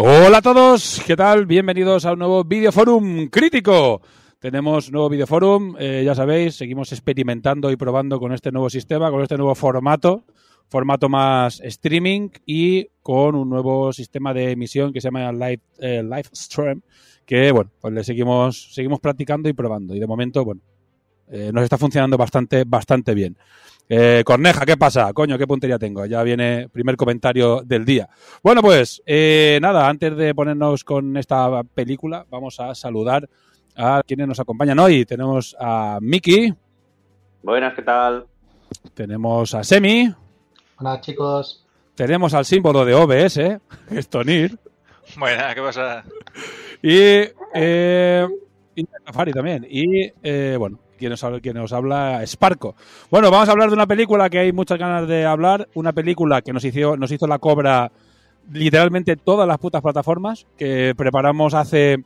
Hola a todos, ¿qué tal? Bienvenidos a un nuevo Videoforum crítico. Tenemos nuevo Videoforum, eh, ya sabéis, seguimos experimentando y probando con este nuevo sistema, con este nuevo formato, formato más streaming y con un nuevo sistema de emisión que se llama Live, eh, live Stream, que bueno, pues le seguimos, seguimos practicando y probando. Y de momento, bueno, eh, nos está funcionando bastante, bastante bien. Eh, Corneja, ¿qué pasa? Coño, qué puntería tengo. Ya viene primer comentario del día. Bueno, pues eh, nada, antes de ponernos con esta película, vamos a saludar a quienes nos acompañan hoy. Tenemos a Miki. Buenas, ¿qué tal? Tenemos a Semi. Hola, chicos. Tenemos al símbolo de OBS, que es Tonir. Buenas, ¿qué pasa? Y, eh, y Safari también. Y eh, bueno, quien nos, habla, quien nos habla Sparco. Bueno, vamos a hablar de una película que hay muchas ganas de hablar. Una película que nos hizo, nos hizo la cobra literalmente todas las putas plataformas, que preparamos hace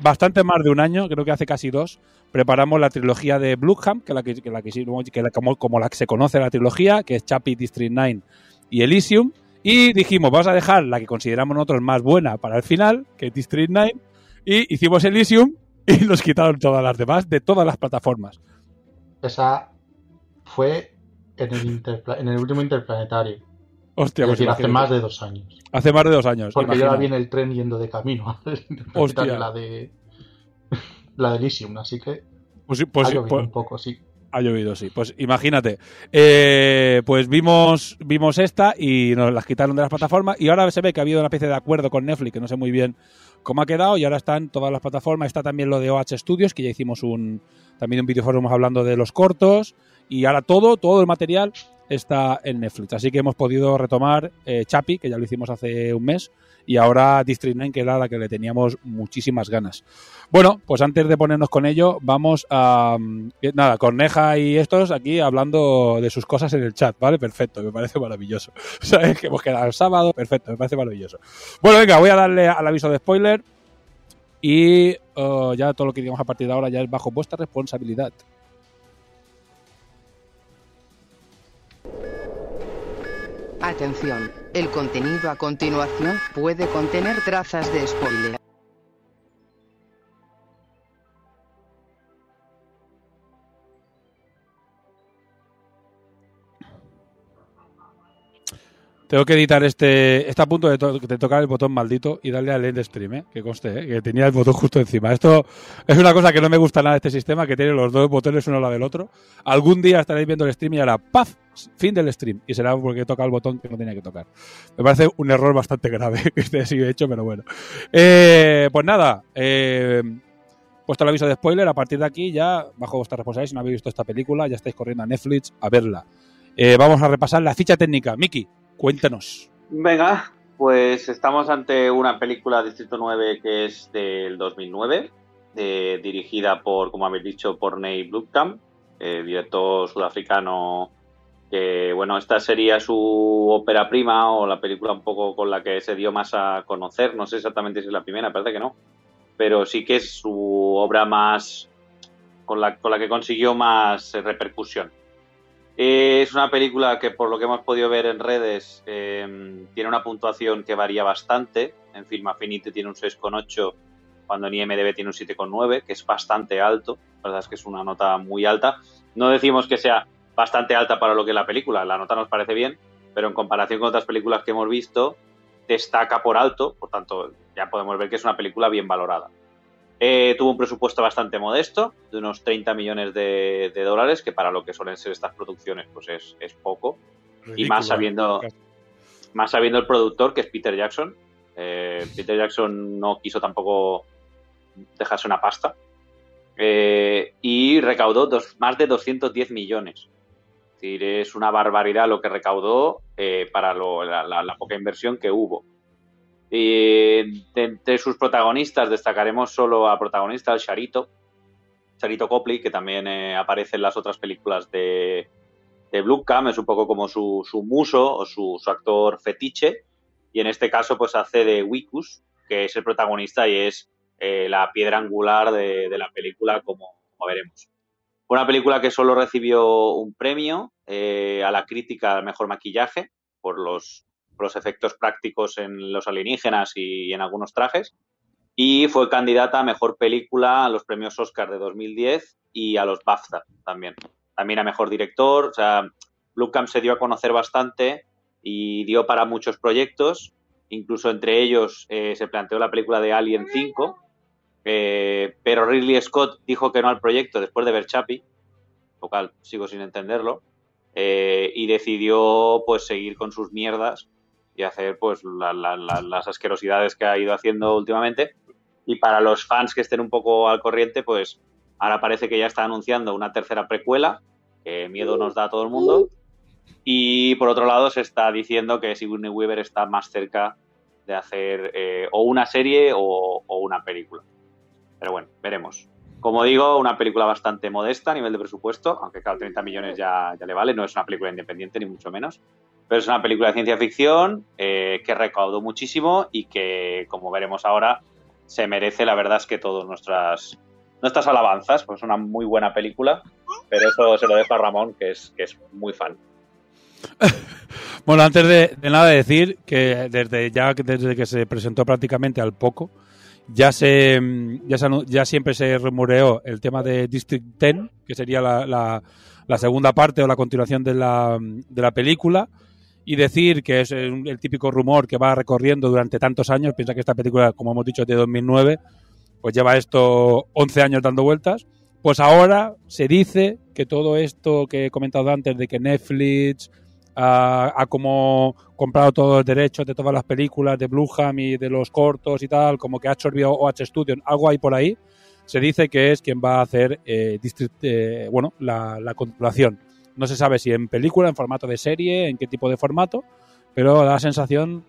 bastante más de un año, creo que hace casi dos. Preparamos la trilogía de Blumham, que la que, que la que, que la- como, como la que se conoce la trilogía, que es Chappie, District 9 y Elysium. Y dijimos, vamos a dejar la que consideramos nosotros más buena para el final, que es District 9, y hicimos Elysium y nos quitaron todas las demás de todas las plataformas. Esa fue en el, interpla- en el último interplanetario. Hostia, es pues decir, hace más de dos años. Hace más de dos años. Porque yo imagina. la vi en el tren yendo de camino Hostia. la de la de Elysium, así que Pues pues ha llovido pues- un poco, sí. Ha llovido, sí. Pues imagínate. Eh, pues vimos, vimos esta y nos las quitaron de las plataformas y ahora se ve que ha habido una especie de acuerdo con Netflix, que no sé muy bien cómo ha quedado y ahora están todas las plataformas. Está también lo de OH Studios, que ya hicimos un también un videoforum hablando de los cortos y ahora todo, todo el material está en Netflix. Así que hemos podido retomar eh, Chapi, que ya lo hicimos hace un mes, y ahora District 9, que era la que le teníamos muchísimas ganas. Bueno, pues antes de ponernos con ello, vamos a... mm, Nada, Corneja y estos aquí hablando de sus cosas en el chat, ¿vale? Perfecto, me parece maravilloso. ¿Sabes? Que hemos quedado el sábado, perfecto, me parece maravilloso. Bueno, venga, voy a darle al aviso de spoiler y eh, ya todo lo que digamos a partir de ahora ya es bajo vuestra responsabilidad. Atención, el contenido a continuación puede contener trazas de spoiler. Tengo que editar este. Está a punto de, to- tocar el botón maldito y darle al end stream, ¿eh? Que conste, ¿eh? Que tenía el botón justo encima. Esto es una cosa que no me gusta nada de este sistema, que tiene los dos botones uno al lado del otro. Algún día estaréis viendo el stream y hará ¡paf! Fin del stream. Y será porque he tocado el botón que no tenía que tocar. Me parece un error bastante grave que esté así hecho, pero bueno. Eh, pues nada. Eh, puesto el aviso de spoiler, a partir de aquí ya, bajo vuestra responsabilidad, si no habéis visto esta película, ya estáis corriendo a Netflix a verla. Eh, vamos a repasar la ficha técnica. Miki, cuéntanos. Venga, pues estamos ante una película Distrito 9 que es del 2009, de- dirigida por, como habéis dicho, por Ney Blomkamp, eh, director sudafricano que, bueno, esta sería su ópera prima o la película un poco con la que se dio más a conocer, no sé exactamente si es la primera, parece que no, pero sí que es su obra más, con la, que consiguió más repercusión. Eh, es una película que, por lo que hemos podido ver en redes, eh, tiene una puntuación que varía bastante. En Film Affinity tiene un 6,8, cuando en IMDb tiene un 7,9, que es bastante alto. La verdad es que es una nota muy alta. No decimos que sea bastante alta para lo que es la película, la nota nos parece bien, pero en comparación con otras películas que hemos visto, destaca por alto, por tanto, ya podemos ver que es una película bien valorada. Eh, tuvo un presupuesto bastante modesto, de unos 30 millones de, de dólares, que para lo que suelen ser estas producciones, pues es, es poco. y más sabiendo, ¿eh? más sabiendo el productor, que es Peter Jackson. Eh, Peter Jackson no quiso tampoco dejarse una pasta. Eh, y recaudó dos- más de 210 millones. Es decir, es una barbaridad lo que recaudó eh, para lo- la, poca inversión que hubo. Y de entre sus protagonistas destacaremos solo a protagonista, el Charito, Charito Copley, que también eh, aparece en las otras películas de, de Blumkamp, es un poco como su, su muso o su, su actor fetiche, y en este caso pues hace de Wikus, que es el protagonista y es eh, la piedra angular de, de la película, como veremos. Una película que solo recibió un premio eh, a la crítica al mejor maquillaje por los, efectos prácticos en los alienígenas y en algunos trajes. Y fue candidata a mejor película a los premios Oscar de 2010 y a los BAFTA también. También a mejor director. O sea, Blumkamp se dio a conocer bastante y dio para muchos proyectos. Incluso entre ellos eh, se planteó la película de Alien 5. Eh, pero Ridley Scott dijo que no al proyecto después de ver Chappie, lo cual sigo sin entenderlo. eh, y decidió pues seguir con sus mierdas y hacer pues la- la- la- las asquerosidades que ha ido haciendo últimamente. Y para los fans que estén un poco al corriente, pues ahora parece que ya está anunciando una tercera precuela, que miedo nos da a todo el mundo. Y por otro lado se está diciendo que Sigourney Weaver está más cerca de hacer eh, o una serie o una película. Pero bueno, veremos. Como digo, una película bastante modesta a nivel de presupuesto, aunque claro, 30 millones ya, ya le vale, no es una película independiente ni mucho menos. Pero es una película de ciencia ficción eh, que recaudó muchísimo y que, como veremos ahora, se merece, la verdad es que todas nuestras, nuestras alabanzas, pues es una muy buena película, pero eso se lo dejo a Ramón, que es, que es muy fan. Bueno, antes de, nada decir que desde ya desde que se presentó prácticamente al poco, ya se mm, ya, se ya siempre se rumoreó el tema de District 10, que sería la, la- segunda parte o la continuación de la, de la película, y decir que es el, el típico rumor que va recorriendo durante tantos años. Piensa que esta película, como hemos dicho, es de 2009, pues lleva esto 11 años dando vueltas. Pues ahora se dice que todo esto que he comentado antes de que Netflix ha, ha como comprado todos los derechos de todas las películas de Blueham y de los cortos y tal, como que ha absorbido OH Studio, algo hay por ahí, se dice que es quien va a hacer eh, District, eh, bueno, la, la continuación. No se sabe si en película, en formato de serie, en qué tipo de formato, pero da la sensación,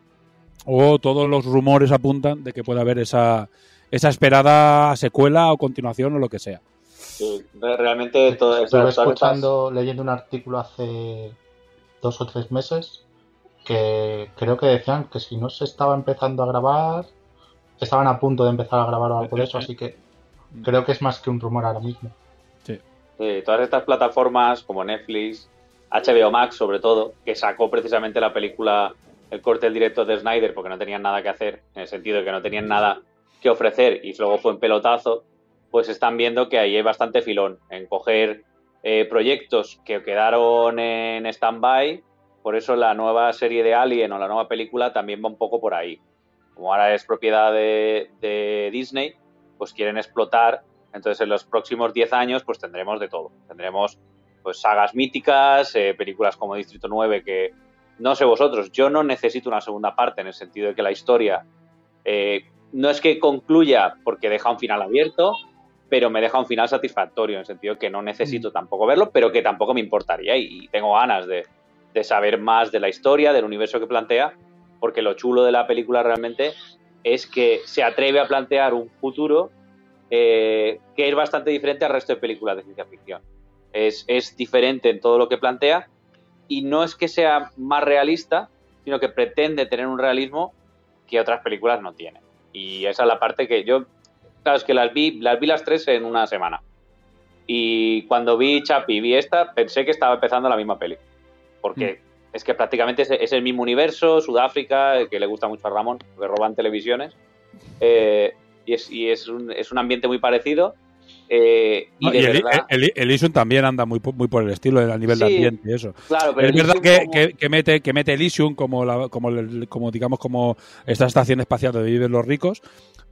o todos los rumores apuntan de que puede haber esa, esa esperada secuela o continuación o lo que sea. Sí, realmente todo Estuve escuchando, leyendo un artículo hace dos o tres meses que creo que decían que si no se estaba empezando a grabar, estaban a punto de empezar a grabar o algo de eso, así que creo que es más que un rumor ahora mismo. Sí, todas estas plataformas como Netflix, HBO Max sobre todo, que sacó precisamente la película El corte del directo de Snyder porque no tenían nada que hacer, en el sentido de que no tenían nada que ofrecer y luego fue en pelotazo, pues están viendo que ahí hay bastante filón en coger eh, proyectos que quedaron en stand-by, por eso la nueva serie de Alien o la nueva película también va un poco por ahí. Como ahora es propiedad de, de Disney, pues quieren explotar entonces, en los próximos 10 años, pues tendremos de todo. Tendremos pues sagas míticas, eh, películas como Distrito 9, que no sé vosotros, yo no necesito una segunda parte en el sentido de que la historia eh, no es que concluya porque deja un final abierto, pero me deja un final satisfactorio, en el sentido que no necesito tampoco verlo, pero que tampoco me importaría y, y tengo ganas de, de saber más de la historia, del universo que plantea, porque lo chulo de la película realmente es que se atreve a plantear un futuro eh, que es bastante diferente al resto de películas de ciencia ficción. Es, es diferente en todo lo que plantea y no es que sea más realista, sino que pretende tener un realismo que otras películas no tienen. Y esa es la parte que yo, claro, es que las vi, las vi las tres en una semana. Y cuando vi Chappie y vi esta, pensé que estaba empezando la misma peli. Porque es que prácticamente es, es el mismo universo, Sudáfrica, que le gusta mucho a Ramón, que roban televisiones. Eh, y es, y es, un, es un ambiente muy parecido. Eh, y No, y el, verdad, el, el Elysium también anda muy, muy por el estilo, a nivel de ambiente y eso. claro, pero es el verdad que, como- que, que mete, que mete Elysium como, la, como, el- como, digamos, como esta estación espacial donde viven los ricos,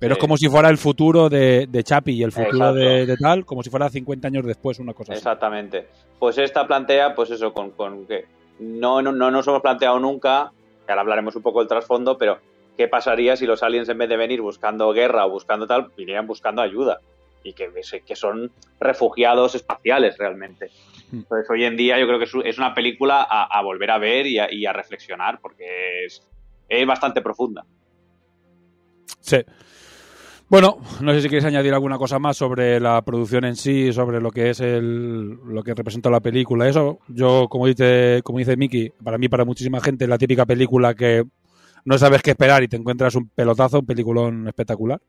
Pero Sí. es como si fuera el futuro de, de Chapi y el futuro de, de tal, como si fuera 50 años después, una cosa así. Exactamente. Pues esta plantea, pues eso, con, con que no, no, no nos hemos planteado nunca, que ahora hablaremos un poco del trasfondo, pero ¿qué pasaría si los aliens en vez de venir buscando guerra o buscando tal, vinieran buscando ayuda? Y que, que son refugiados espaciales realmente. Entonces hoy en día yo creo que es- es una película a, a volver a ver y a, y a reflexionar, porque es, es bastante profunda. Sí. Bueno, no sé si quieres añadir alguna cosa más sobre la producción en sí, sobre lo que es el, lo que representa la película. Eso, yo, como dice, como dice Miki, para mí, para muchísima gente, la típica película que no sabes qué esperar y te encuentras un pelotazo, un peliculón espectacular.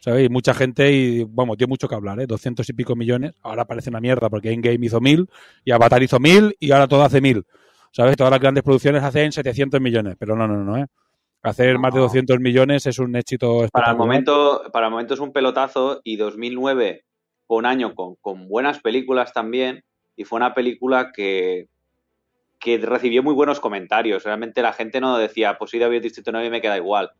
¿Sabes? Y mucha gente, y vamos, dio mucho que hablar, ¿eh? 200 y pico millones. Ahora parece una mierda porque Endgame hizo mil y Avatar hizo mil y ahora todo hace mil. ¿Sabes? Todas las grandes producciones hacen 700 millones, pero no, no, no, ¿eh? Hacer más de 200 millones es un éxito Para el momento, para el momento es un pelotazo y 2009 fue un año con, con buenas películas también y fue una película que, que recibió muy buenos comentarios. Realmente la gente no decía, pues ir a ver Distrito 9 y me queda igual.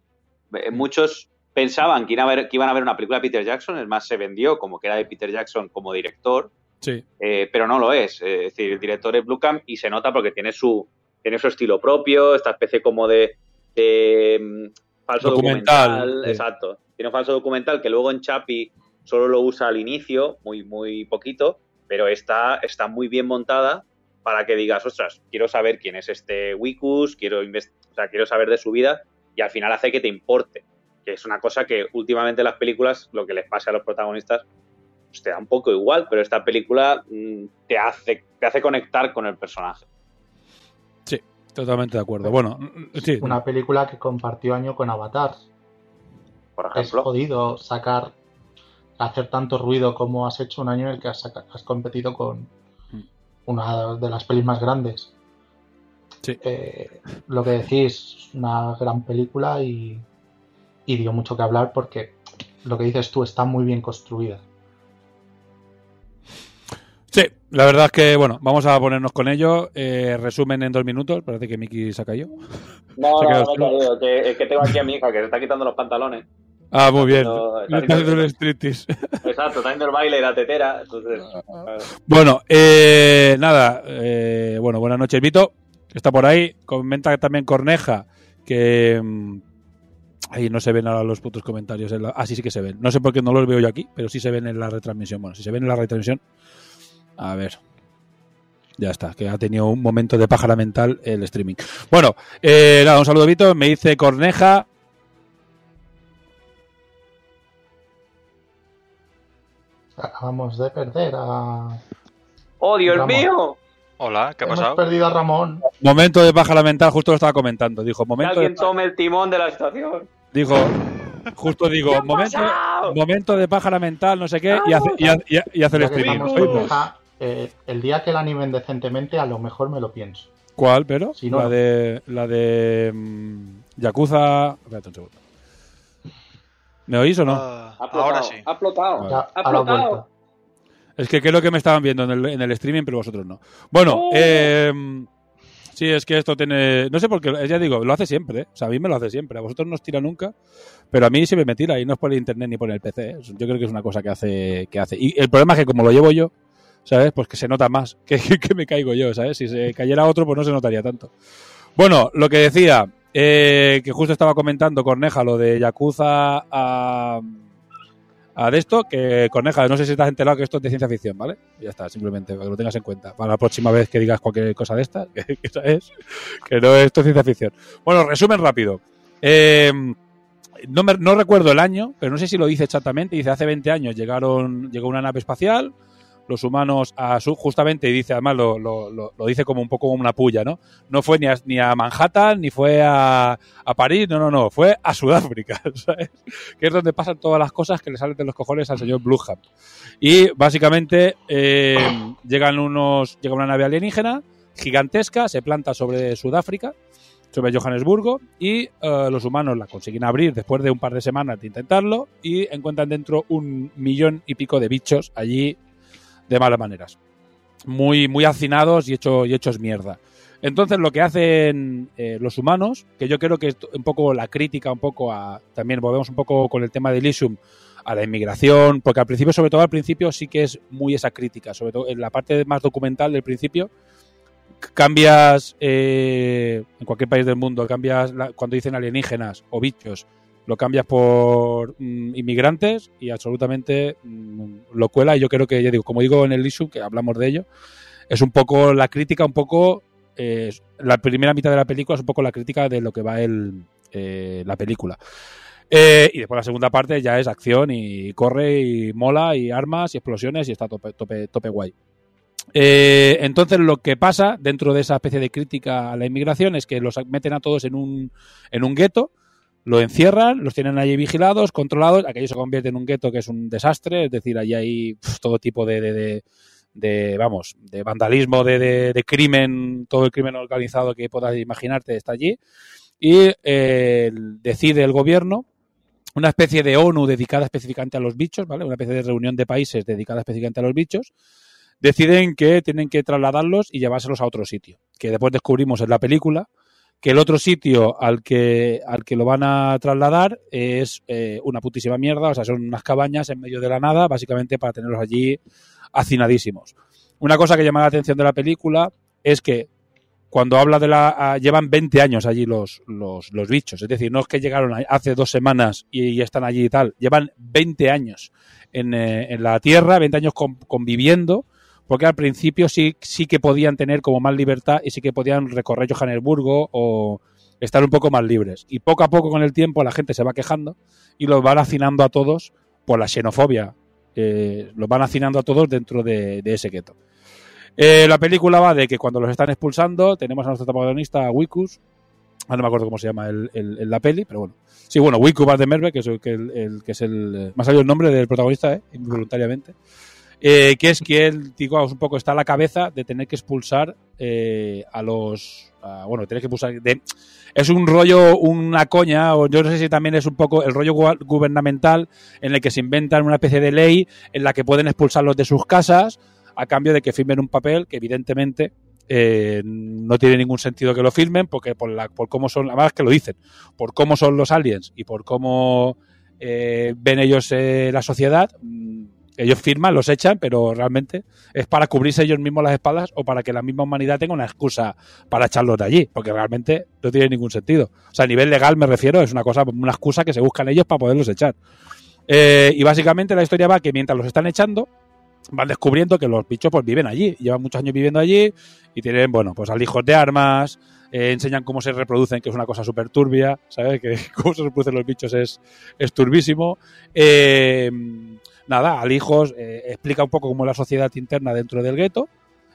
Eh, Muchos pensaban que, iban a ver, que iban a ver una película de Peter Jackson, es más, se vendió como que era de Peter Jackson como director, Sí. eh, pero no lo es. Eh, Es decir, el director es Blue Camp y se nota porque tiene su, tiene su estilo propio, esta especie como de, de, mm, falso Documental, documental. sí. Exacto. Tiene un falso documental que luego en Chapi solo lo usa al inicio, muy, muy poquito, pero está, está muy bien montada para que digas, ostras, quiero saber quién es este Wikus, quiero, o sea, quiero saber de su vida y al final hace que te importe. Que es una cosa que últimamente en las películas, lo que les pasa a los protagonistas, pues te da un poco igual, pero esta película mm, te hace, te hace conectar con el personaje. Totalmente de acuerdo. Bueno, mm, sí. Una película que compartió año con Avatar. Por Es ejemplo. jodido sacar, hacer tanto ruido como has hecho un año en el que has, has competido con una de las pelis más grandes. Sí. Eh, lo que decís, es una gran película y, y dio mucho que hablar porque lo que dices tú está muy bien construida. Sí, la verdad es que, bueno, vamos a ponernos con ello. Eh, resumen en dos minutos. Parece que Miki se. No, ha no, quedado no, solo. me he caído, que, es que tengo aquí a mi hija que se está quitando los pantalones. Ah, muy bien. está haciendo el striptease. Exacto, está haciendo el baile y la tetera. Entonces, Bueno, eh, nada. eh, bueno, buenas noches, Vito. Está por ahí. Comenta también Corneja que. mm, Ahí no se ven ahora los putos comentarios. en la- Ah, sí, sí que se ven. No sé por qué no los veo yo aquí, pero sí se ven en la retransmisión. Bueno, si se ven en la retransmisión. A ver. Ya está, que ha tenido un momento de pájara mental el streaming. Bueno, eh, nada, un saludo, Vito. Me dice Corneja. Acabamos de perder a. ¡Oh, Dios Ramón. mío! Hola, ¿qué ha Hemos pasado? perdido a Ramón. Momento de pájara mental, justo lo estaba comentando. Dijo, Que momento de alguien tome el timón de la situación. Dijo, justo digo, ¿Qué ha momento, pasado? momento de pájara mental, no sé qué, y hace, y hace- y hace- el que streaming. Eh, el día que la animen decentemente, a lo mejor me lo pienso. ¿Cuál, pero? Si no, la de. La de. mm, Yakuza. Espérate un segundo. ¿Me oís o no? Ah, Ha ahora sí. Ha explotado. Ha explotado. Es que creo que me estaban viendo en el, en el streaming, pero vosotros no. Bueno, ¡Oh! eh, sí, es que esto tiene. No sé por qué, ya digo, lo hace siempre, ¿eh? O sea, a mí me lo hace siempre. A vosotros no os tira nunca, pero a mí siempre me tira y no es por el internet ni por el PC. ¿eh? Yo creo que es una cosa que hace. que hace. Y el problema es que como lo llevo yo, ¿sabes? Pues que se nota más que, que me caigo yo, ¿sabes? Si se cayera otro, pues no se notaría tanto. Bueno, lo que decía, eh, que justo estaba comentando Corneja lo de Yakuza a, a de esto, que Corneja, no sé si estás enterado que esto es de ciencia ficción, ¿vale? Ya está, simplemente, para que lo tengas en cuenta. Para la próxima vez que digas cualquier cosa de esta, que, que sabes, que no esto es ciencia ficción. Bueno, resumen rápido. Eh, no, no recuerdo el año, pero no sé si lo dice exactamente. Dice, hace 20 años llegaron, llegó una nave espacial, los humanos a su, justamente, y dice, además lo, lo, lo- dice como un poco una puya, ¿no? No fue ni a, ni a Manhattan, ni fue a, a París, no, no, no, fue a Sudáfrica, ¿sabes? Que es donde pasan todas las cosas que le salen de los cojones al señor Blueham. Y básicamente eh, llegan unos, llega una nave alienígena gigantesca, se planta sobre Sudáfrica, sobre Johannesburgo, y eh, los humanos la consiguen abrir después de un par de semanas de intentarlo y encuentran dentro un millón y pico de bichos allí de malas maneras. Muy, muy hacinados y, hecho, y hechos mierda. Entonces lo que hacen eh, los humanos, que yo creo que es un poco la crítica, un poco a, también volvemos un poco con el tema de Elysium, a la inmigración, porque al principio, sobre todo al principio, sí que es muy esa crítica, sobre todo en la parte más documental del principio, cambias eh, en cualquier país del mundo, cambias la- cuando dicen alienígenas o bichos, lo cambias por mm, inmigrantes y absolutamente mm, lo cuela. Y yo creo que, ya digo, como digo en el Elysium, que hablamos de ello, es un poco la crítica, un poco eh, la primera mitad de la película es un poco la crítica de lo que va el, eh, la película. Eh, y después la segunda parte ya es acción y corre y mola y armas y explosiones y está tope, tope, tope guay. Eh, entonces lo que pasa dentro de esa especie de crítica a la inmigración es que los meten a todos en un, en un gueto, lo encierran, los tienen allí vigilados, controlados, aquello se convierte en un gueto que es un desastre, es decir, allí hay todo tipo de, de- de- de, vamos, de vandalismo, de crimen, todo el crimen organizado que puedas imaginarte está allí. Y eh, decide el gobierno una especie de ONU dedicada específicamente a los bichos, ¿vale? Una especie de reunión de países dedicada específicamente a los bichos. Deciden que tienen que trasladarlos y llevárselos a otro sitio, que después descubrimos en la película que el otro sitio al que, al que lo van a trasladar es eh, una putísima mierda, o sea, son unas cabañas en medio de la nada, básicamente para tenerlos allí hacinadísimos. Una cosa que llama la atención de la película es que cuando habla de la... ah, llevan 20 años allí los, los, los bichos, es decir, no es que llegaron hace dos semanas y, y están allí y tal, llevan 20 años en, eh, en la Tierra, 20 años con- conviviendo, porque al principio sí, sí que podían tener como más libertad y sí que podían recorrer Johannesburgo o estar un poco más libres. Y poco a poco con el tiempo la gente se va quejando y los van hacinando a todos por la xenofobia. Eh, los van hacinando a todos dentro de, ese gueto. Eh, la película va de que cuando los están expulsando tenemos a nuestro protagonista, Wikus. Ah, no me acuerdo cómo se llama el, la peli, pero bueno. Sí, bueno, Wiku Van de Merve, que es el que, es el. Me ha salido el nombre del protagonista, ¿eh? Involuntariamente. Eh, que es él, digamos, un poco está a la cabeza de tener que expulsar eh, a los. bueno, tener que expulsar. de- es un rollo, una coña, o yo no sé si también es un poco el rollo gu- gubernamental en el que se inventan una especie de ley en la que pueden expulsarlos de sus casas a cambio de que firmen un papel que evidentemente eh, no tiene ningún sentido que lo firmen porque por, la, por cómo son, además que lo dicen, por cómo son los aliens y por cómo eh, ven ellos eh, la sociedad, mm, ellos firman, los echan, pero realmente es para cubrirse ellos mismos las espaldas o para que la misma humanidad tenga una excusa para echarlos de allí, porque realmente no tiene ningún sentido. O sea, a nivel legal me refiero, es una cosa, una excusa que se buscan ellos para poderlos echar. Eh, y básicamente la historia va que mientras los están echando, van descubriendo que los bichos pues viven allí, llevan muchos años viviendo allí y tienen, bueno, pues alijos de armas, eh, enseñan cómo se reproducen, que es una cosa súper turbia, ¿sabes? Que cómo se reproducen los bichos es, es turbísimo. Eh, nada, alijos, eh, explica un poco cómo la sociedad interna dentro del gueto.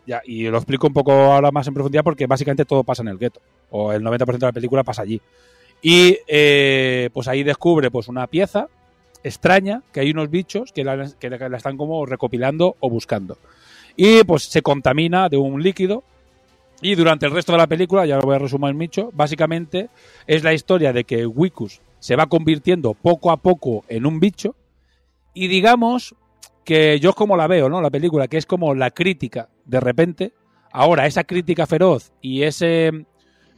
Ya, y lo explico un poco ahora más en profundidad porque básicamente todo pasa en el gueto, o el 90% de la película pasa allí. Y eh, pues ahí descubre pues una pieza extraña que hay unos bichos que la, que la están como recopilando o buscando. Y pues se contamina de un líquido. Y durante el resto de la película, ya lo voy a resumir mucho, básicamente es la historia de que Wikus se va convirtiendo poco a poco en un bicho. Y digamos que yo es como la veo, ¿no? La película, que es como la crítica, de repente. Ahora, esa crítica feroz y ese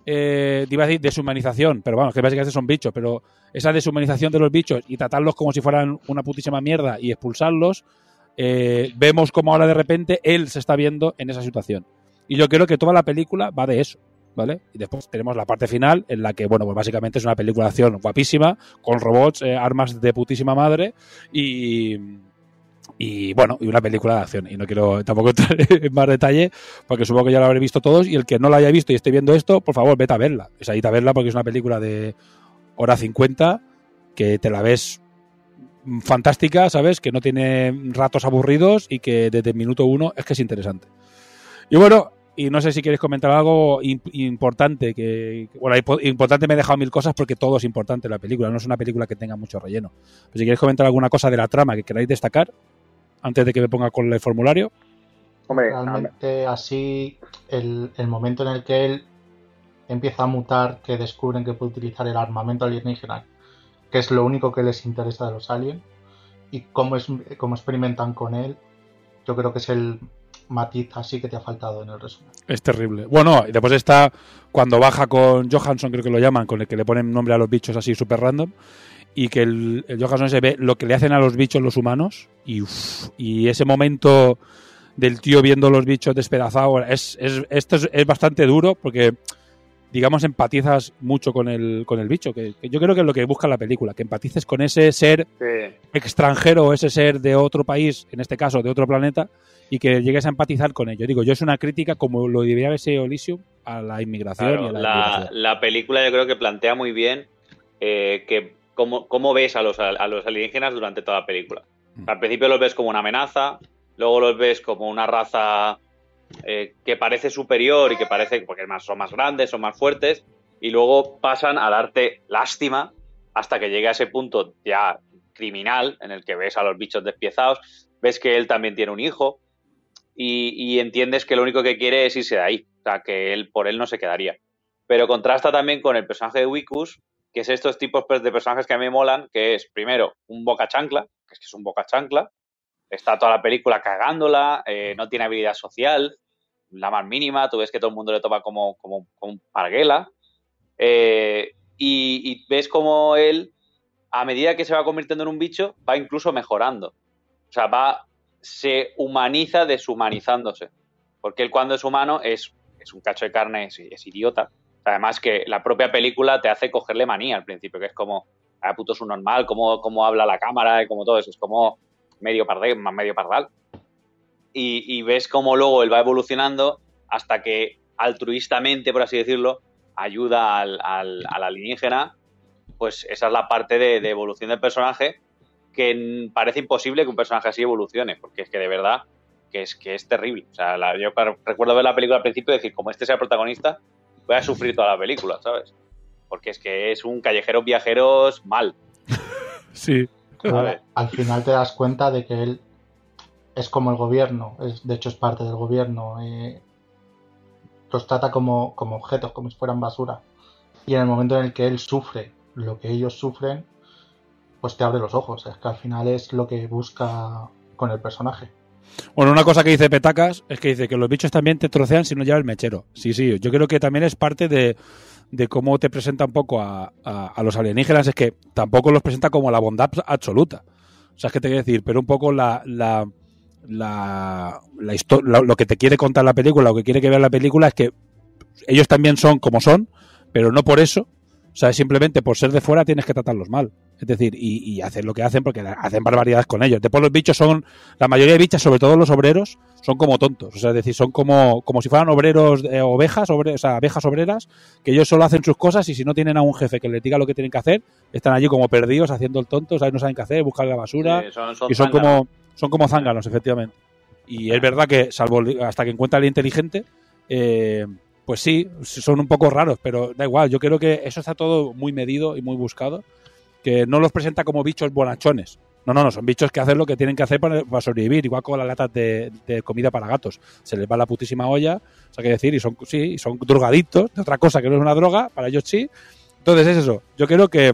eh, iba a decir deshumanización, pero vamos, que básicamente son bichos, pero esa deshumanización de los bichos y tratarlos como si fueran una putísima mierda y expulsarlos, eh, vemos como ahora de repente él se está viendo en esa situación. Y yo creo que toda la película va de eso, ¿vale? Y después tenemos la parte final en la que, bueno, pues básicamente es una película de acción guapísima, con robots, eh, armas de putísima madre y y bueno, y una película de acción. Y no quiero tampoco entrar en más detalle, porque supongo que ya lo habré visto todos. Y el que no la haya visto y esté viendo esto, por favor, vete a verla. Sea, vete a verla porque es una película de hora 50 que te la ves fantástica, ¿sabes? Que no tiene ratos aburridos y que desde el minuto uno es que es interesante. Y bueno, y no sé si quieres comentar algo imp- importante, que, bueno, impo- importante me he dejado mil cosas porque todo es importante en la película, no es una película que tenga mucho relleno. Pero si quieres comentar alguna cosa de la trama que queráis destacar, antes de que me ponga con el formulario. Hombre, Realmente así el, el momento en el que él empieza a mutar, que descubren que puede utilizar el armamento alienígena, que es lo único que les interesa de los aliens, y cómo, es, cómo experimentan con él, yo creo que es el matiz así que te ha faltado en el resumen. Es terrible. Bueno, y después está cuando baja con Johansson, creo que lo llaman, con el que le ponen nombre a los bichos así súper random, y que el, Johansson se ve lo que le hacen a los bichos los humanos, y, y ese momento del tío viendo los bichos despedazados, es, es, esto es, es bastante duro porque, digamos, empatizas mucho con el, con el bicho, que, que yo creo que es lo que busca la película, que empatices con ese ser Sí. extranjero o ese ser de otro país, en este caso de otro planeta, y que llegues a empatizar con ello. Digo, yo es una crítica, como lo debería haber sido Elysium, a la inmigración Claro, y a la, la, inmigración. la película yo creo que plantea muy bien eh, que cómo, cómo ves a los, a los alienígenas durante toda la película. Sea, al principio los ves como una amenaza, luego los ves como una raza eh, que parece superior y que parece porque son más grandes, son más fuertes, y luego pasan a darte lástima hasta que llegue a ese punto ya criminal en el que ves a los bichos despiezados, ves que él también tiene un hijo y, entiendes que lo único que quiere es irse de ahí, o sea, que él por él no se quedaría. Pero contrasta también con el personaje de Wikus, que es estos tipos de personajes que a mí me molan, que es primero un boca chancla, que es que es un boca chancla, está toda la película cagándola, eh, no tiene habilidad social, la más mínima, tú ves que todo el mundo le toma como, como, parguela, eh, y, ves como él, a medida que se va convirtiendo en un bicho, va incluso mejorando. O sea, va, se humaniza deshumanizándose. Porque él cuando es humano es, es un cacho de carne, es, es idiota. Además que la propia película te hace cogerle manía al principio, que es como, ah, puto es un normal, cómo, cómo habla la cámara y como todo eso. Es como medio pardal, medio pardal. Y, y ves cómo luego él va evolucionando hasta que altruistamente, por así decirlo, ayuda al, al, al alienígena. Pues esa es la parte de, de evolución del personaje que parece imposible que un personaje así evolucione, porque es que de verdad que es, que es terrible. O sea, la- yo recuerdo ver la película al principio y decir, como este sea el protagonista, voy a sufrir toda la película, ¿sabes? Porque es que es un callejeros viajeros mal. Sí. Pero al final te das cuenta de que él es como el gobierno, es, de hecho es parte del gobierno. eh, los trata como, como objetos, como si fueran basura. Y en el momento en el que él sufre lo que ellos sufren, pues te abre los ojos. Es que al final es lo que busca con el personaje. Bueno, una cosa que dice Petacas es que dice que los bichos también te trocean si no lleva el mechero. Sí, sí, yo creo que también es parte de, de cómo te presenta un poco a, a- los alienígenas, es que tampoco los presenta como la bondad absoluta. O sea, es que te quiero decir, pero un poco la, la, la- lo que te quiere contar la película, lo que quiere que vea la película es que ellos también son como son, pero no por eso. O sea, simplemente por ser de fuera tienes que tratarlos mal. Es decir, y, y hacen lo que hacen porque hacen barbaridades con ellos. Después los bichos son, la mayoría de bichas, sobre todo los obreros, son como tontos. O sea, es decir, son como, como si fueran obreros, eh, ovejas, obre- o sea, abejas obreras, que ellos solo hacen sus cosas y si no tienen a un jefe que les diga lo que tienen que hacer, están allí como perdidos haciendo el tonto, ¿sabes? no saben qué hacer, buscan la basura. Sí, son- son y son zánganos. como, son como zánganos, efectivamente. Y es verdad que, salvo hasta que encuentra al inteligente, eh, pues sí, son un poco raros, pero da igual. Yo creo que eso está todo muy medido y muy buscado. Que no los presenta como bichos bonachones. No, no, no, son bichos que hacen lo que tienen que hacer para, sobrevivir, igual con las latas de, comida para gatos. Se les va la putísima olla, o sea, que decir, y son, sí, son drogadictos, de otra cosa que no es una droga, para ellos sí. Entonces es eso. Yo creo que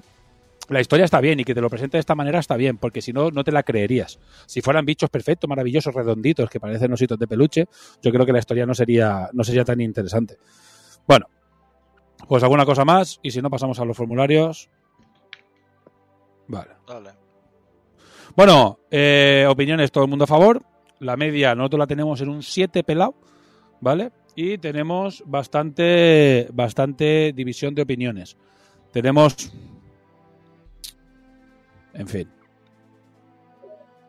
la historia está bien y que te lo presente de esta manera está bien, porque si no, no te la creerías. Si fueran bichos perfectos, maravillosos, redonditos, que parecen ositos de peluche, yo creo que la historia no sería, no sería tan interesante. Bueno, pues alguna cosa más, y si no, pasamos a los formularios. Vale. Bueno, eh, opiniones, todo el mundo a favor. La media nosotros la tenemos en un 7 pelado, ¿vale? Y tenemos bastante, bastante división de opiniones. Tenemos... En fin.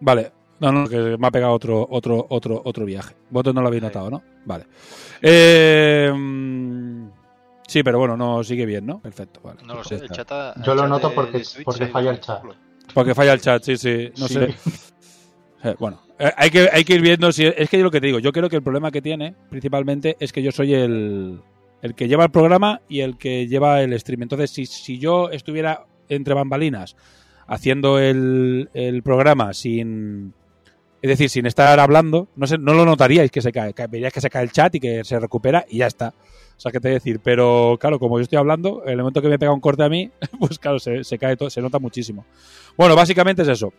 Vale. No, no, que me ha pegado otro, otro, otro, otro viaje. Vosotros no lo habéis notado, ¿no? Vale. Eh, mm, sí, pero bueno, no sigue bien, ¿no? Perfecto, vale. No lo Pues sé, ya el chat ha- Yo lo noto porque, porque falla el chat. Porque falla el chat, sí, sí. No Sí. sé. Eh, bueno, eh, hay, que, hay que ir viendo si. Es que yo lo que te digo, yo creo que el problema que tiene, principalmente, es que yo soy el, el que lleva el programa y el que lleva el stream. Entonces, si, si yo estuviera entre bambalinas haciendo el, el programa sin. Es decir, sin estar hablando, no, sé, no lo notaríais que se cae. Ca- Veríais que se cae el chat y que se recupera y ya está. O sea, ¿qué te voy a decir? Pero claro, como yo estoy hablando, en el momento que me pega un corte a mí, pues claro, se, se cae todo, se nota muchísimo. Bueno, básicamente es eso.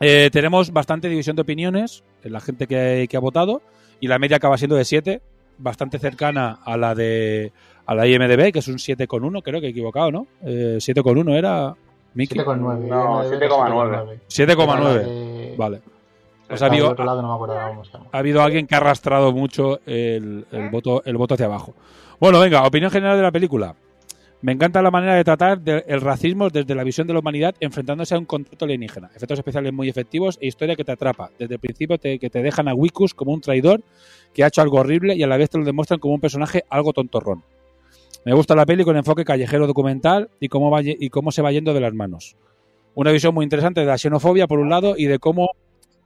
Eh, tenemos bastante división de opiniones en la gente que, que ha votado y la media acaba siendo de 7, bastante cercana a la de a la IMDB, que es un 7,1, creo que he equivocado, ¿no? Eh, 7,1 era... Miki. 7,9. No, IMDb 7,9. 7,9. de- Vale. Ha habido, otro lado no me acuerdo ahora cómo se llama. ha habido alguien que ha arrastrado mucho el, el voto, el voto hacia abajo. Bueno, venga, opinión general de la película. Me encanta la manera de tratar de- el racismo desde la visión de la humanidad enfrentándose a un contacto alienígena. Efectos especiales muy efectivos e historia que te atrapa. Desde el principio te- que te dejan a Wikus como un traidor que ha hecho algo horrible y a la vez te lo demuestran como un personaje algo tontorrón. Me gusta la peli con enfoque callejero documental y cómo, va, y cómo se va yendo de las manos. Una visión muy interesante de la xenofobia, por un lado, y de cómo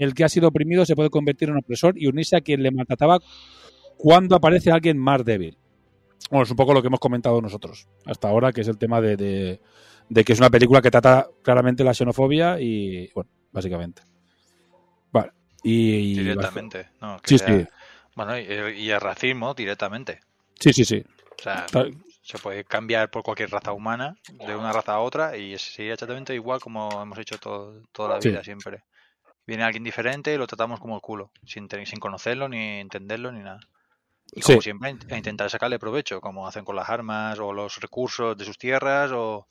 el que ha sido oprimido se puede convertir en opresor y unirse a quien le maltrataba cuando aparece alguien más débil. Bueno, es un poco lo que hemos comentado nosotros hasta ahora, que es el tema de, de- de que es una película que trata claramente la xenofobia y, bueno, básicamente. Vale. Y, y- Directamente. No, que Sí, sea- sí. Bueno, y, y el racismo directamente. Sí, sí, sí. O sea, se puede cambiar por cualquier raza humana, de una raza a otra, y sería exactamente igual como hemos hecho todo- toda la Sí. vida siempre. Viene alguien diferente y lo tratamos como el culo, sin, sin conocerlo, ni entenderlo, ni nada. Y como Sí. siempre, a intentar sacarle provecho, como hacen con las armas o los recursos de sus tierras, o